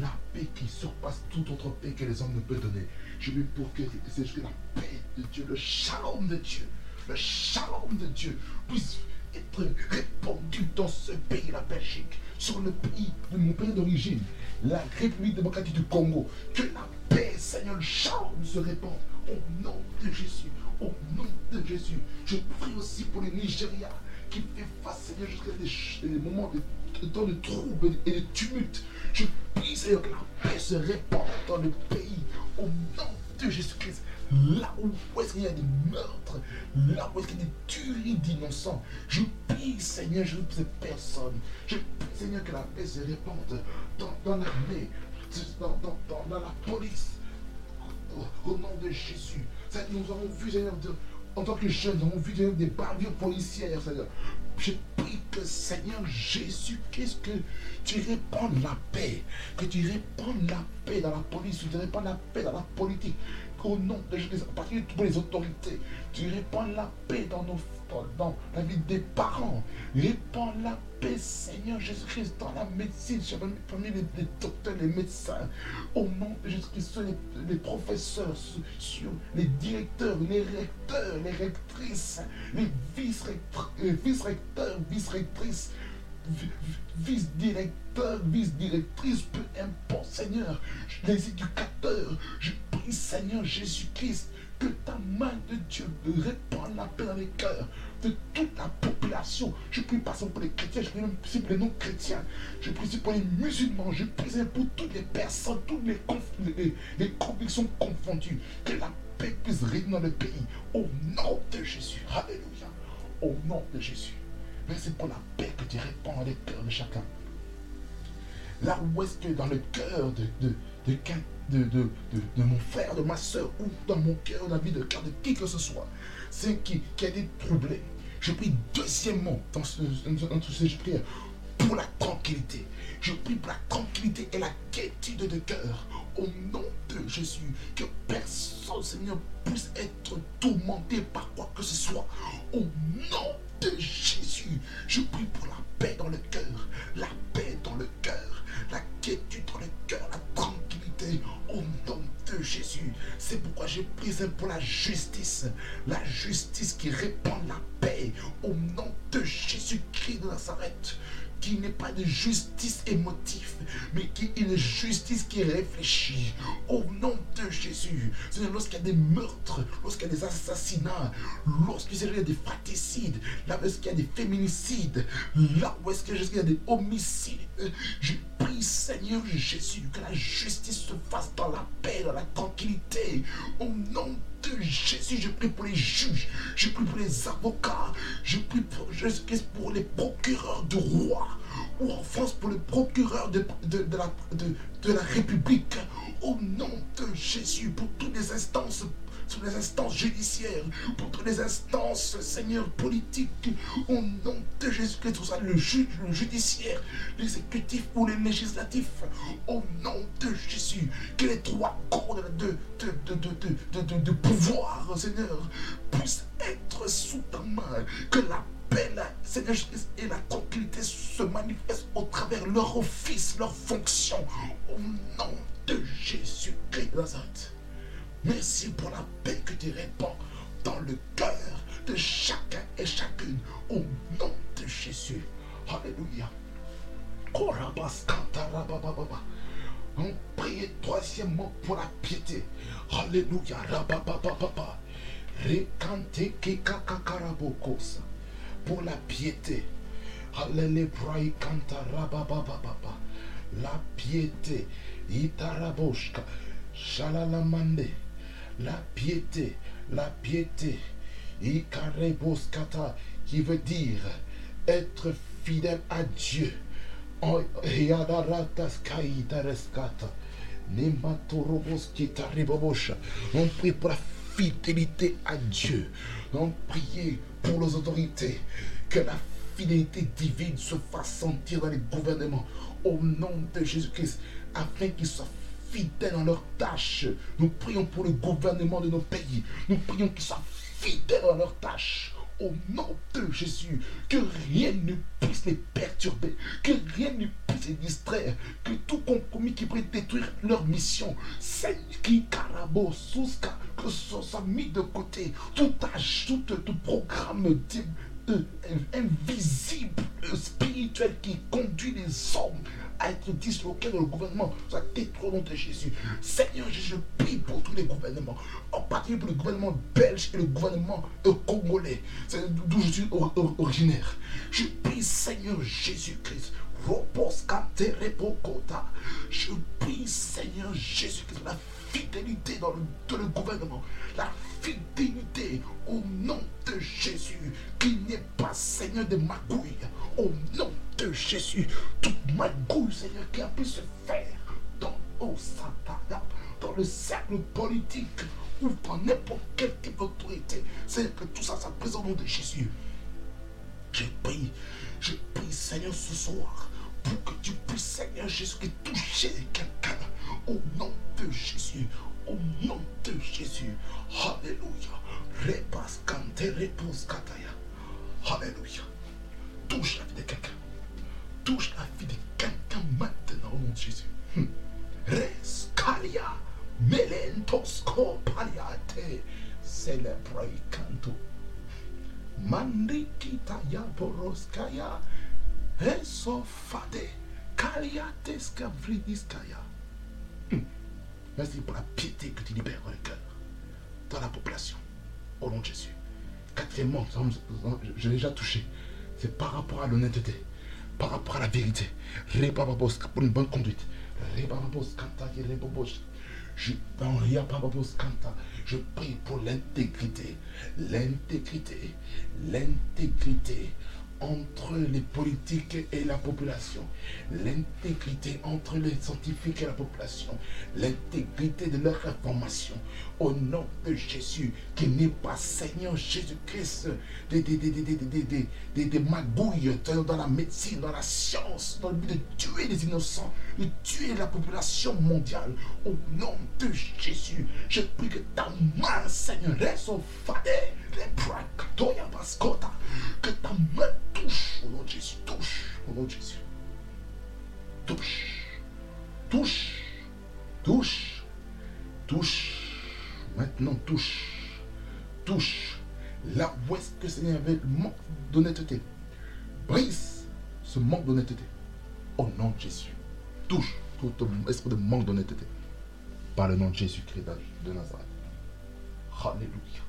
La paix qui surpasse toute autre paix que les hommes ne peuvent donner. Je prie pour que, que la paix de Dieu, le shalom de Dieu, le shalom de Dieu puisse être répandu dans ce pays, la Belgique, sur le pays de mon pays d'origine, la République démocratique du Congo. Que la paix, Seigneur, le shalom se répande au nom de Jésus. Au nom de Jésus. Je prie aussi pour le Nigeria qui fait face, Seigneur, jusqu'à des, moments de, temps de trouble et de tumulte. Je prie, Seigneur, que la paix se répande dans le pays. Au nom de Jésus-Christ. Là où est-ce qu'il y a des meurtres, là où est-ce qu'il y a des tueries d'innocents, je prie, Seigneur, je prie ces personnes. Je prie, Seigneur, que la paix se répande dans, l'armée, dans, la police. Au, nom de Jésus. Nous avons vu, Seigneur, en tant que jeunes, nous avons vu des bavures policières, Seigneur. Je prie que Seigneur Jésus, qu'est-ce que tu répandes la paix, que tu répandes la paix dans la police, que tu répandes la paix dans la politique, au nom de Jésus, à partir de toutes les autorités, tu répands la paix dans, nos, dans, la vie des parents. Répands la paix, Seigneur Jésus-Christ, dans la médecine, parmi les, les, docteurs, les médecins. Au nom de Jésus-Christ, sur les, professeurs, sur, les directeurs, les recteurs, les rectrices, les vice-recteurs, vice-rectrices vice-directeur, vice-directrice, peu importe, Seigneur, les éducateurs, je prie, Seigneur Jésus-Christ, que ta main de Dieu répande la paix dans les cœurs de toute la population. Je prie pas seulement pour les chrétiens, je prie même pour les non-chrétiens. Je prie pour les musulmans, je prie pour toutes les personnes, toutes les, convictions confondues. Que la paix puisse régner dans le pays. Au nom de Jésus. Alléluia. Au nom de Jésus. Merci pour la paix que tu répands dans les cœurs de chacun. Là où est-ce que dans le cœur de, de, de, de, mon frère, de ma soeur, ou dans mon cœur, dans la vie de cœur de qui que ce soit, c'est qui, qui a été troublé. Je prie deuxièmement dans ce, dans pour la tranquillité. Je prie pour la tranquillité et la quiétude de cœur. Au nom de Jésus, que personne, Seigneur, puisse être tourmenté par quoi que ce soit. Au nom de Jésus, je prie pour la paix dans le cœur, pour la justice, la justice qui répand la paix au nom de Jésus-Christ de Nazareth. Qui n'est pas de justice émotive, mais qui est une justice qui réfléchit Jésus. Lorsqu'il y a des meurtres, lorsqu'il y a des assassinats, lorsqu'il y a des fraticides, là où il y a des féminicides, là où est-ce qu'il y a des homicides, je prie Seigneur Jésus que la justice se fasse dans la paix, dans la tranquillité, au nom de Jésus, je prie pour les juges, je prie pour les avocats, je prie pour, pour les procureurs du roi, ou en France pour le procureur de, de, la, de la République, au nom de Jésus, pour toutes les instances sur les instances judiciaires, pour toutes les instances, Seigneur, politiques, au nom de Jésus-Christ, soit le juge, le judiciaire, l'exécutif ou le législatif, au nom de Jésus, que les trois corps de, de, de, pouvoir, Seigneur, puissent être sous ta main, que la Seigneur Jésus, et la tranquillité se manifestent au travers leur office, leur fonction, au nom de Jésus-Christ Nazareth. Merci pour la paix que tu répands dans le cœur de chacun et chacune au nom de Jésus. Alléluia. On prie troisièmement pour la piété. Alléluia. Pour la piété. La piété. La piété, la piété, qui veut dire être fidèle à Dieu. On prie pour la fidélité à Dieu. On prie pour les autorités. Que la fidélité divine se fasse sentir dans les gouvernements. Au nom de Jésus-Christ. Afin qu'ils soient fidèles dans leurs tâches. Nous prions pour le gouvernement de nos pays. Nous prions qu'ils soient fidèles dans leurs tâches. Au nom de Jésus, que rien ne puisse les perturber, que rien ne puisse les distraire, que tout compromis qui pourrait détruire leur mission, c'est qui carabo, que ce soit mis de côté, tout tâche, tout, tout programme invisible, spirituel qui conduit les hommes à être disloqué dans le gouvernement détruit au nom de Jésus. Seigneur Jésus, je prie pour tous les gouvernements, en particulier pour le gouvernement belge et le gouvernement congolais, d'où je suis originaire. Je prie, Seigneur Jésus-Christ, je prie, Seigneur Jésus-Christ, la fidélité dans le, gouvernement, la fidélité au nom de Jésus, qu'il n'y ait pas, Seigneur, de magouille, au nom de Jésus, toute magouille, Seigneur, qui a pu se faire dans, oh, dans le cercle politique ou dans n'importe quel type d'autorité, c'est que tout ça, ça prise au nom de Jésus. Je prie, je prie, Seigneur, ce soir, pour que tu puisses, Seigneur Jésus, toucher quelqu'un au nom de Jésus. Au nom de Jésus. Alléluia. Repas kante repos kataya. Alléluia. Touche la vie de quelqu'un. Touche la vie de quelqu'un maintenant au nom de Jésus. Hmm. Rescalia. Melentos paliate. Celebre canto. Mandikita ya boroskaya. Esofade. Kaliateska vridiskaya. Merci pour la piété que tu libères dans le cœur, dans la population, au nom de Jésus. Quatrièmement, je l'ai déjà touché, c'est par rapport à l'honnêteté, par rapport à la vérité. Pour une bonne conduite. Je prie pour l'intégrité, l'intégrité, l'intégrité entre les politiques et la population, l'intégrité entre les scientifiques et la population, l'intégrité de leur information. Au nom de Jésus, qui n'est pas Seigneur Jésus-Christ, des, magouilles dans la médecine, dans la science, dans le but de tuer les innocents, de tuer la population mondiale. Au nom de Jésus, je prie que ta main, Seigneur, reste au que ta main touche au nom de Jésus. Touche au nom de Jésus. Touche. Touche. Touche. Touche. Maintenant touche. Touche. Là où est-ce que Seigneur avait le manque d'honnêteté. Brise ce manque d'honnêteté. Au nom de Jésus. Touche tout esprit de manque d'honnêteté. Par le nom de Jésus-Christ de Nazareth. Alléluia.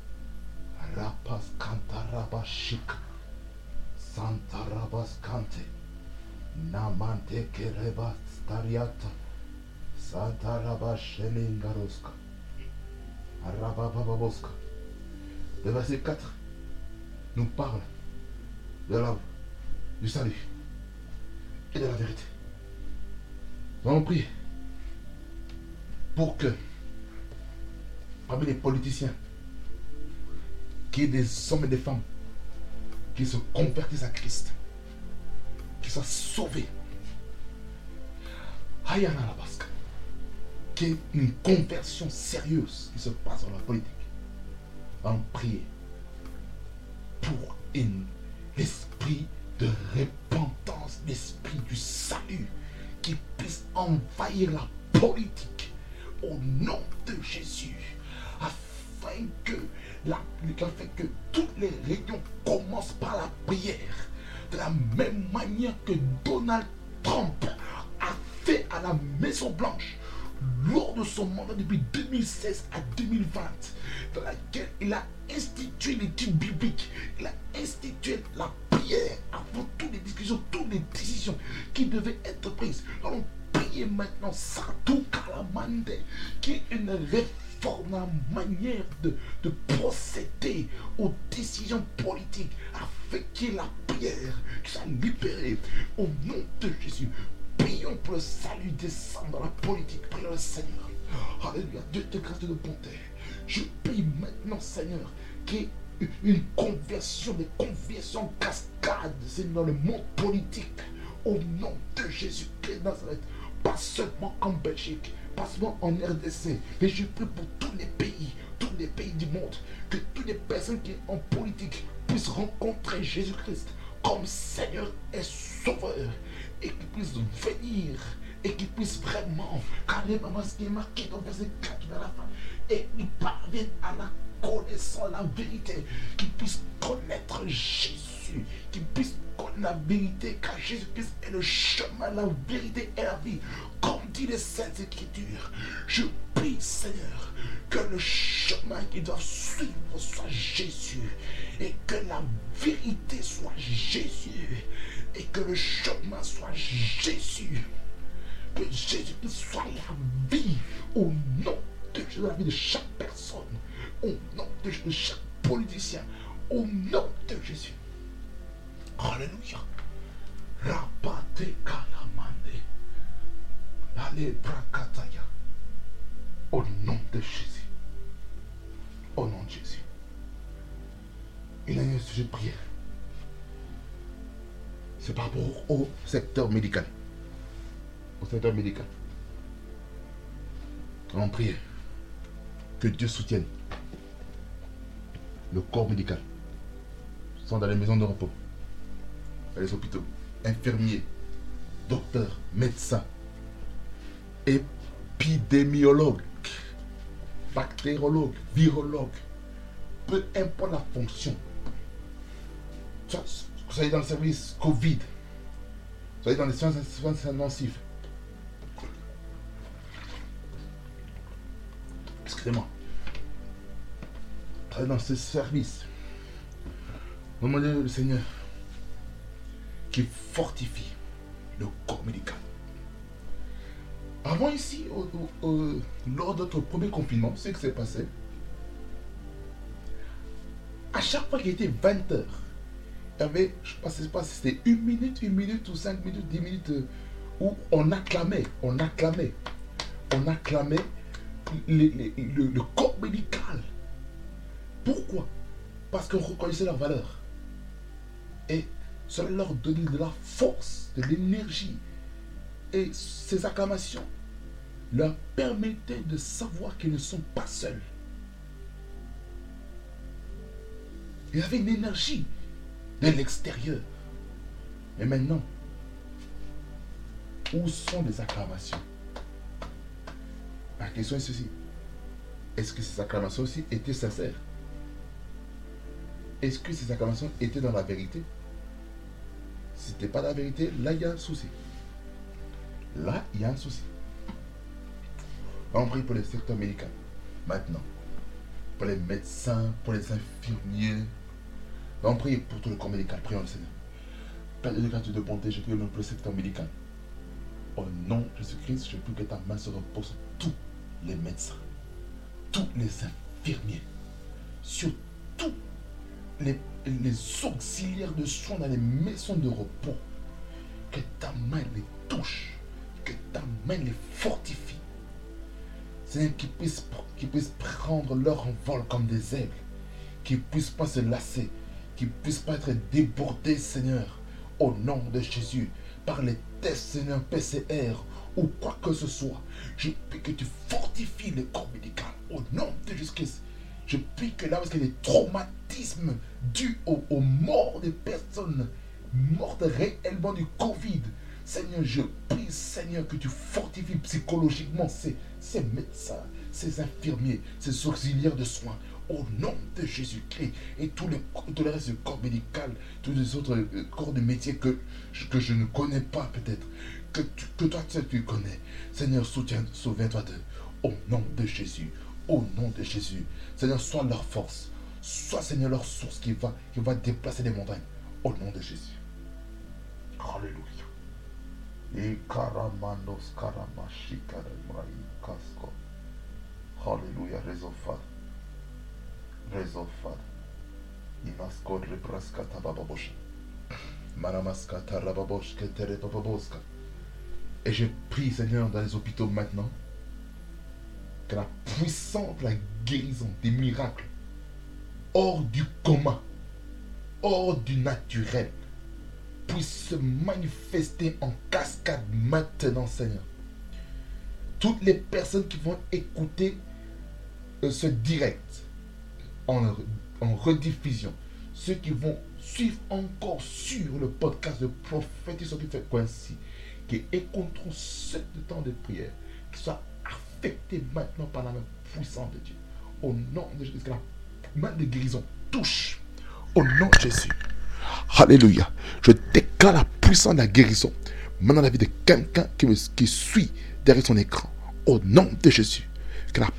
Rapas cantarabashik. Santa rabas cante. Namante kerebas tariata. Santa rabas shelingaroska. Le verset 4 nous parle de la, du salut et de la vérité. Nous allons prier pour que parmi les politiciens qu'il y ait des hommes et des femmes qui se convertissent à Christ, qui soient sauvés. Ayana la basque. Qu'il y ait une conversion sérieuse qui se passe dans la politique. On prier pour l'esprit de repentance, l'esprit du salut qui puisse envahir la politique au nom de Jésus afin que la, fait que toutes les réunions commencent par la prière. De la même manière que Donald Trump a fait à la Maison Blanche lors de son mandat depuis 2016 à 2020, dans laquelle il a institué l'étude biblique, il a institué la prière avant toutes les discussions, toutes les décisions qui devaient être prises. Nous allons prier maintenant Satou Kalamande, qui est une réforme la manière de, procéder aux décisions politiques afin que la prière soit libérée au nom de Jésus. Prions pour le salut descendre dans la politique. Prions le Seigneur. Alléluia. Dieu te grâce de bonté. Je prie maintenant, Seigneur, qu'il une conversion, des conversions cascades, dans le monde politique. Au nom de Jésus-Christ Nazareth. Pas seulement en Belgique, pas seulement en RDC, mais je prie pour tous les pays, tous les pays du monde, que toutes les personnes qui sont en politique puissent rencontrer Jésus-Christ comme Seigneur et Sauveur, et qu'ils puissent venir, et qu'ils puissent vraiment, carrément ce qui est marqué dans verset 4 vers la fin, et qu'ils parviennent à la connaissance, la vérité, qu'ils puissent connaître Jésus. Jésus, qui puisse connaître la vérité, car Jésus-Christ est le chemin, la vérité et la vie. Comme dit les Saintes Écritures, je prie, Seigneur, que le chemin qu'ils doivent suivre soit Jésus, et que la vérité soit Jésus, et que le chemin soit Jésus. Que Jésus soit la vie au nom de Jésus, la vie de chaque personne, au nom de de chaque politicien, au nom de Jésus. Alléluia. Allez, brakataya. Au nom de Jésus. Au nom de Jésus. Il a un sujet de prière. C'est par rapport au secteur médical. Au secteur médical. On prie que Dieu soutienne le corps médical. Sont dans les maisons de repos, dans les hôpitaux, infirmiers, docteurs, médecins, épidémiologues, bactériologues, virologues, peu importe la fonction. Que vous soyez dans le service Covid, vous soyez dans les soins intensifs. Excusez-moi dans ce service. Demandez le Seigneur qui fortifie le corps médical. Avant ici, lors de notre premier confinement, ce qui s'est passé, à chaque fois qu'il était 20 heures, y avait, je ne sais pas si c'était une minute, une minute ou cinq minutes, dix minutes, euh, où on acclamait, on acclamait, on acclamait le corps médical pourquoi? Parce qu'on reconnaissait leur valeur. Et cela leur donnait de la force, de l'énergie. Et ces acclamations leur permettaient de savoir qu'ils ne sont pas seuls. Il y avait une énergie l'extérieur. Mais maintenant, où sont les acclamations? La question est ceci. Est-ce que ces acclamations aussi étaient sincères? Est-ce que ces acclamations étaient dans la vérité? Si ce pas la vérité, là, il y a un souci. Là, il y a un souci. On prie pour le secteur médical. Maintenant. Pour les médecins, pour les infirmiers. On prie pour tout le corps médical. Prions le Seigneur. Père de grâce de bonté, je prie pour le secteur médical. Au nom de Jésus-Christ, je prie que ta main se repose sur tous les médecins, tous les infirmiers, sur tous les, auxiliaires de soins dans les maisons de repos. Que ta main les touche, que ta main les fortifie. Seigneur, qu'ils puissent, puissent prendre leur envol comme des aigles, qu'ils puissent pas se lasser, qu'ils puissent pas être débordés, Seigneur, au nom de Jésus, par les tests, Seigneur, PCR ou quoi que ce soit. Je prie que tu fortifies le corps médical au nom de Jésus-Christ. Je prie que là où il y a des traumatismes dus aux, morts des personnes mortes réellement du Covid, Seigneur, je prie, Seigneur, que tu fortifies psychologiquement ces médecins, ces infirmiers, ces auxiliaires de soins, au nom de Jésus-Christ et tout le, tout reste du corps médical, tous les autres euh, corps de métier que, je ne connais pas peut-être, que, que toi tu connais. Seigneur, soutiens, souviens-toi d'eux. Au nom de Jésus, au nom de Jésus. Seigneur, sois leur force. Sois, Seigneur, leur source qui va, qui va déplacer les montagnes. Au nom de Jésus. Alléluia. Alléluia. Réseau Fad. Et je prie, Seigneur, dans les hôpitaux maintenant. Que la puissance, la guérison, des miracles, hors du commun, hors du naturel, puisse se manifester en cascade maintenant, Seigneur. Toutes les personnes qui vont écouter euh, ce direct en, rediffusion, ceux qui vont suivre encore sur le podcast de prophétie qui fait ainsi, qui écouteront ce temps de prière, qui soient affecté maintenant par la main puissante de Dieu. Au nom de Jésus, que la main de guérison touche. Au nom de Jésus. Alléluia. Je déclare la puissance de la guérison. Maintenant, la vie de quelqu'un qui, qui suit derrière son écran. Au nom de Jésus. Que la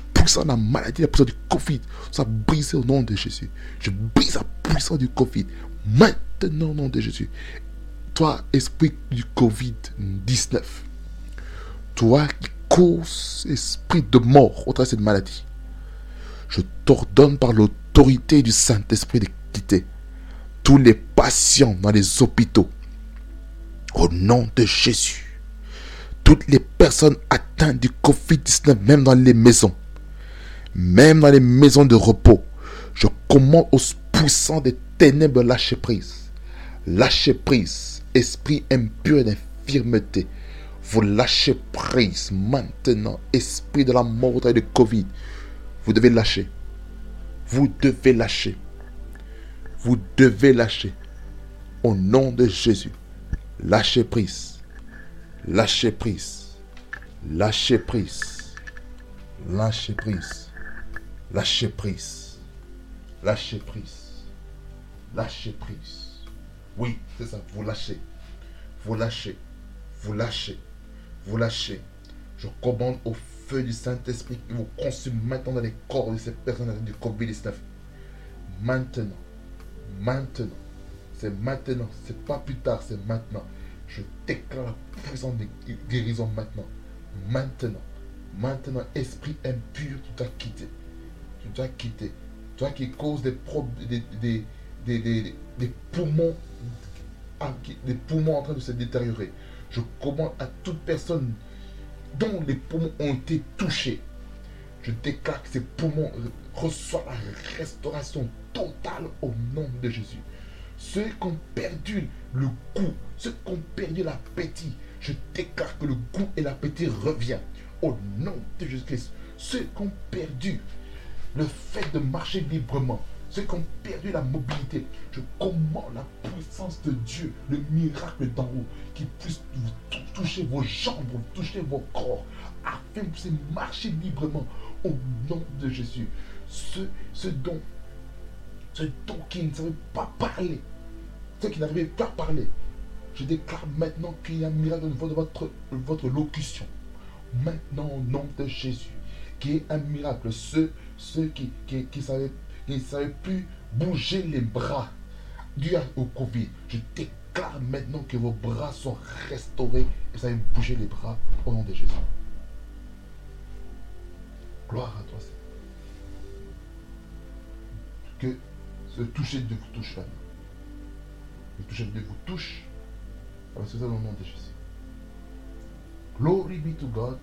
la maladie, la puissance du Covid soit brisée au nom de Jésus. Je brise la puissance du Covid. Maintenant, au nom de Jésus. Toi, esprit du Covid-19. Toi qui cause esprit de mort au travers de cette maladie. Je t'ordonne par l'autorité du Saint-Esprit de quitter tous les patients dans les hôpitaux. Au nom de Jésus. Toutes les personnes atteintes du Covid-19, même dans les maisons, même dans les maisons de repos, je commande aux puissants des ténèbres lâcher prise. Lâcher prise, esprit impur d'infirmité. Vous lâchez prise maintenant, esprit de la mort et de Covid. Vous devez lâcher. Vous devez lâcher. Vous devez lâcher. Au nom de Jésus. Lâchez prise. Lâchez prise. Lâchez prise. Lâchez prise. Lâchez prise. Lâchez prise. Lâchez prise. Oui, c'est ça. Vous lâchez. Vous lâchez. Vous lâchez. Vous lâchez. Je commande au feu du Saint-Esprit qui vous consume maintenant dans les corps de ces personnes du Covid-19. Maintenant. Maintenant. C'est maintenant. C'est pas plus tard, c'est maintenant. Je déclare la puissance de guérison maintenant. Maintenant. Maintenant, esprit impur, tu dois quitter. Tu dois quitter. Toi qui cause des, des, des, des, poumons, des poumons en train de se détériorer. Je commande à toute personne dont les poumons ont été touchés. Je déclare que ces poumons reçoivent la restauration totale au nom de Jésus. Ceux qui ont perdu le goût, ceux qui ont perdu l'appétit, je déclare que le goût et l'appétit reviennent au nom de Jésus-Christ. Ceux qui ont perdu le fait de marcher librement, ceux qui ont perdu la mobilité, je commande la puissance de Dieu, le miracle d'en haut, qui puisse toucher vos jambes, toucher vos corps, afin que vous puissiez marcher librement au nom de Jésus. Ceux, ce dont, ce dont qui ne savait pas parler, ceux qui n'arrivaient pas à parler, je déclare maintenant qu'il y a un miracle au niveau de votre locution. Maintenant, au nom de Jésus, qui est un miracle. Ceux, ceux qui, qui, qui savaient ne savait plus bouger les bras dû au Covid. Je déclare maintenant que vos bras sont restaurés et vous savez bouger les bras au nom de Jésus. Gloire à toi, Seigneur. Que ce toucher de vous touche là. Le toucher de vous touche. Parce que c'est au nom de Jésus. Glory be to God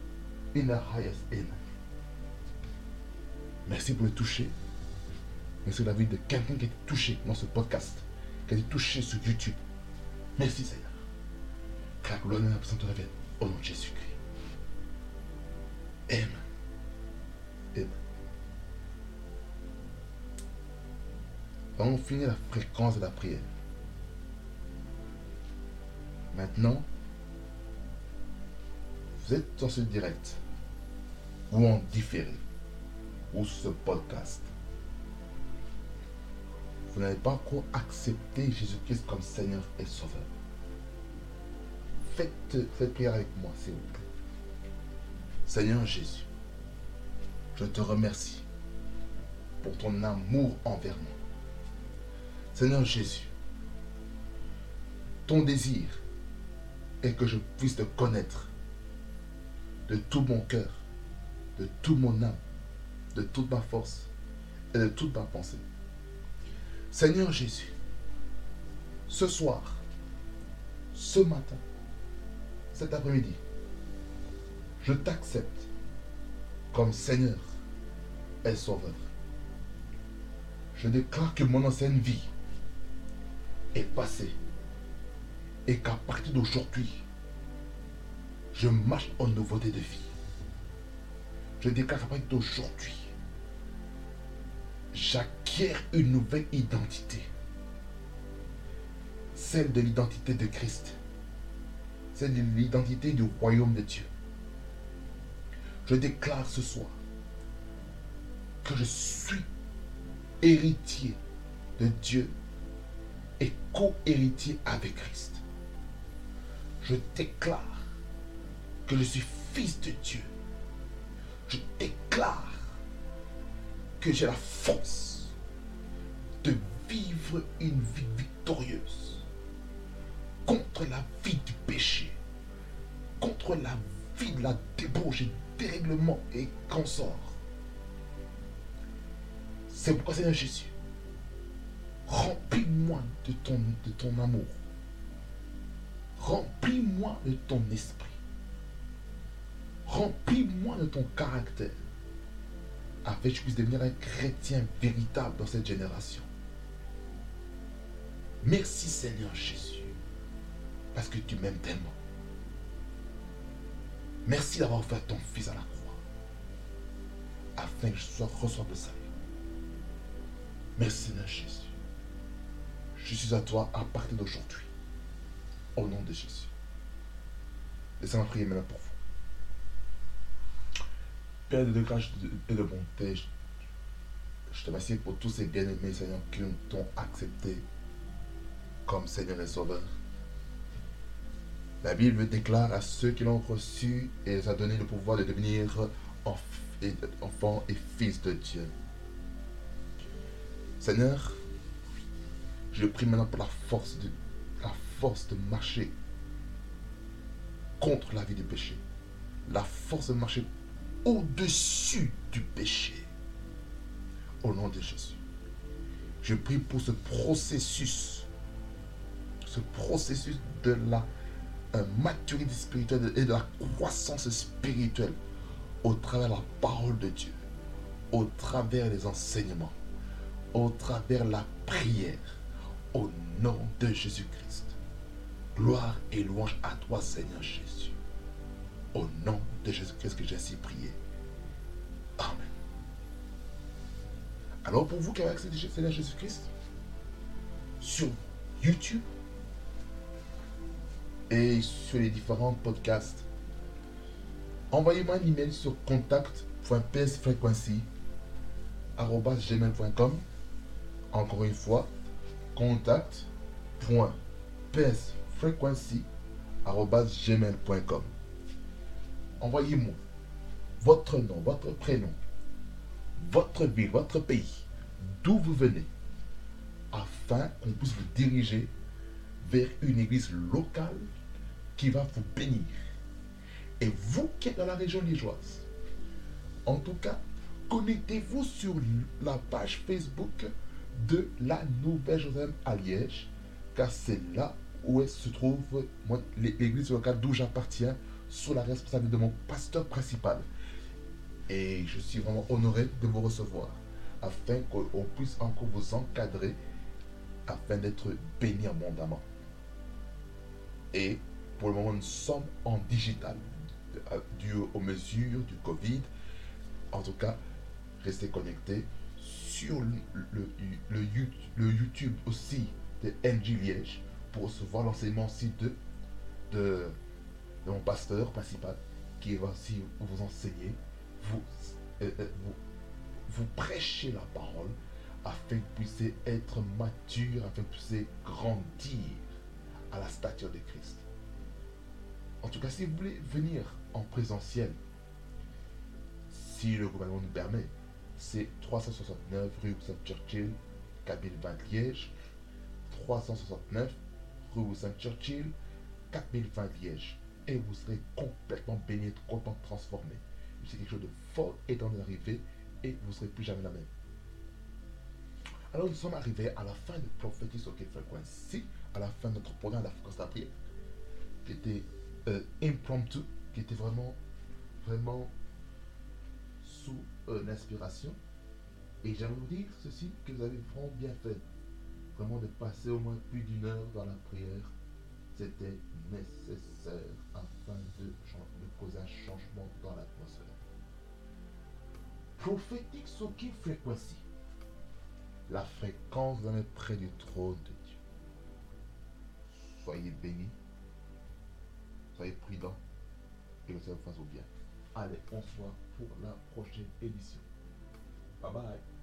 in the highest. Amen. Merci pour le toucher c'est la vie de quelqu'un qui est touché dans ce podcast, qui a été touché sur YouTube. Merci Seigneur. Car la gloire et la puissance te reviennent au nom de Jésus-Christ. Amen. Amen. On finit la fréquence de la prière. Maintenant, vous êtes dans ce direct ou en différé ou ce podcast vous n'avez pas encore accepté Jésus-Christ comme Seigneur et Sauveur. Faites cette prière avec moi, s'il vous plaît. Seigneur Jésus, je te remercie pour ton amour envers moi. Seigneur Jésus, ton désir est que je puisse te connaître de tout mon cœur, de tout mon âme, de toute ma force et de toute ma pensée. Seigneur Jésus, ce soir, ce matin, cet après-midi, je t'accepte comme Seigneur et Sauveur. Je déclare que mon ancienne vie est passée et qu'à partir d'aujourd'hui, je marche en nouveauté de vie. Je déclare qu'à partir d'aujourd'hui, j'acquiers une nouvelle identité. Celle de l'identité de Christ. Celle de l'identité du royaume de Dieu. Je déclare ce soir que je suis héritier de Dieu et co-héritier avec Christ. Je déclare que je suis fils de Dieu. Je déclare j'ai la force de vivre une vie victorieuse contre la vie du péché, contre la vie de la débauche et dérèglement et consort. C'est pourquoi Seigneur Jésus, remplis-moi de ton, de ton amour. Remplis-moi de ton esprit. Remplis-moi de ton caractère afin que je puisse devenir un chrétien véritable dans cette génération. Merci Seigneur Jésus, parce que tu m'aimes tellement. Merci d'avoir offert ton Fils à la croix, afin que je sois reçoive le salut. Merci Seigneur Jésus. Je suis à toi à partir d'aujourd'hui. Au nom de Jésus. Laissez-moi prier maintenant pour vous. Père de grâce et de bonté, je te remercie pour tous ces bien-aimés, Seigneur, qui t'ont accepté comme Seigneur et Sauveur. La Bible déclare à ceux qui l'ont reçu et les a donné le pouvoir de devenir enfants et fils de Dieu. Seigneur, je prie maintenant pour la force de, la force de marcher contre la vie du péché. La force de marcher au-dessus du péché. Au nom de Jésus. Je prie pour ce processus, ce processus de la euh, maturité spirituelle et de la croissance spirituelle au travers de la parole de Dieu, au travers des enseignements, au travers la prière, au nom de Jésus-Christ. Gloire et louange à toi, Seigneur Jésus. Au nom de Jésus-Christ que j'ai ainsi prié. Amen. Alors pour vous qui avez accès Seigneur Jésus-Christ, sur YouTube et sur les différents podcasts, envoyez-moi un email sur contact.psfrequency.com Encore une fois, contact.psfrequency.gmail.com Envoyez-moi votre nom, votre prénom, votre ville, votre pays, d'où vous venez, afin qu'on puisse vous diriger vers une église locale qui va vous bénir. Et vous qui êtes dans la région liégeoise, en tout cas, connectez-vous sur la page Facebook de la Nouvelle-Jérusalem à Liège, car c'est là où se trouve l'église locale d'où j'appartiens, sous la responsabilité de mon pasteur principal. Et je suis vraiment honoré de vous recevoir, afin qu'on puisse encore vous encadrer, afin d'être béni abondamment. Et pour le moment, nous sommes en digital, euh, dû aux mesures du Covid. En tout cas, restez connectés sur le, le, YouTube aussi de NG Liège pour recevoir l'enseignement aussi de, de, mon pasteur principal qui va aussi vous enseigner, vous, euh, euh, vous, prêcher la parole afin que vous puissiez être mature, afin que vous puissiez grandir à la stature de Christ. En tout cas, si vous voulez venir en présentiel, si le gouvernement nous permet, c'est 369 rue Saint-Churchill, Kabyle 20 Liège. 369 rue Saint-Churchill, 4020 Liège. Et vous serez complètement béni, complètement transformé. C'est quelque chose de fort et dans l'arrivée et vous ne serez plus jamais la même. Alors nous sommes arrivés à la fin de Prophétie OK Frequency, à la fin de notre programme La fréquence de prière, qui était euh, impromptu, qui était vraiment, vraiment sous euh, l'inspiration. Et j'aimerais vous dire ceci, que vous avez vraiment bien fait. Vraiment de passer au moins plus d'une heure dans la prière. C'était nécessaire afin de, de causer un changement dans l'atmosphère. Prophétique qui Frequency. La fréquence d'un près du trône de Dieu. Soyez bénis. Soyez prudents. Et le Seigneur fasse au bien. Allez, bonsoir pour la prochaine édition. Bye bye.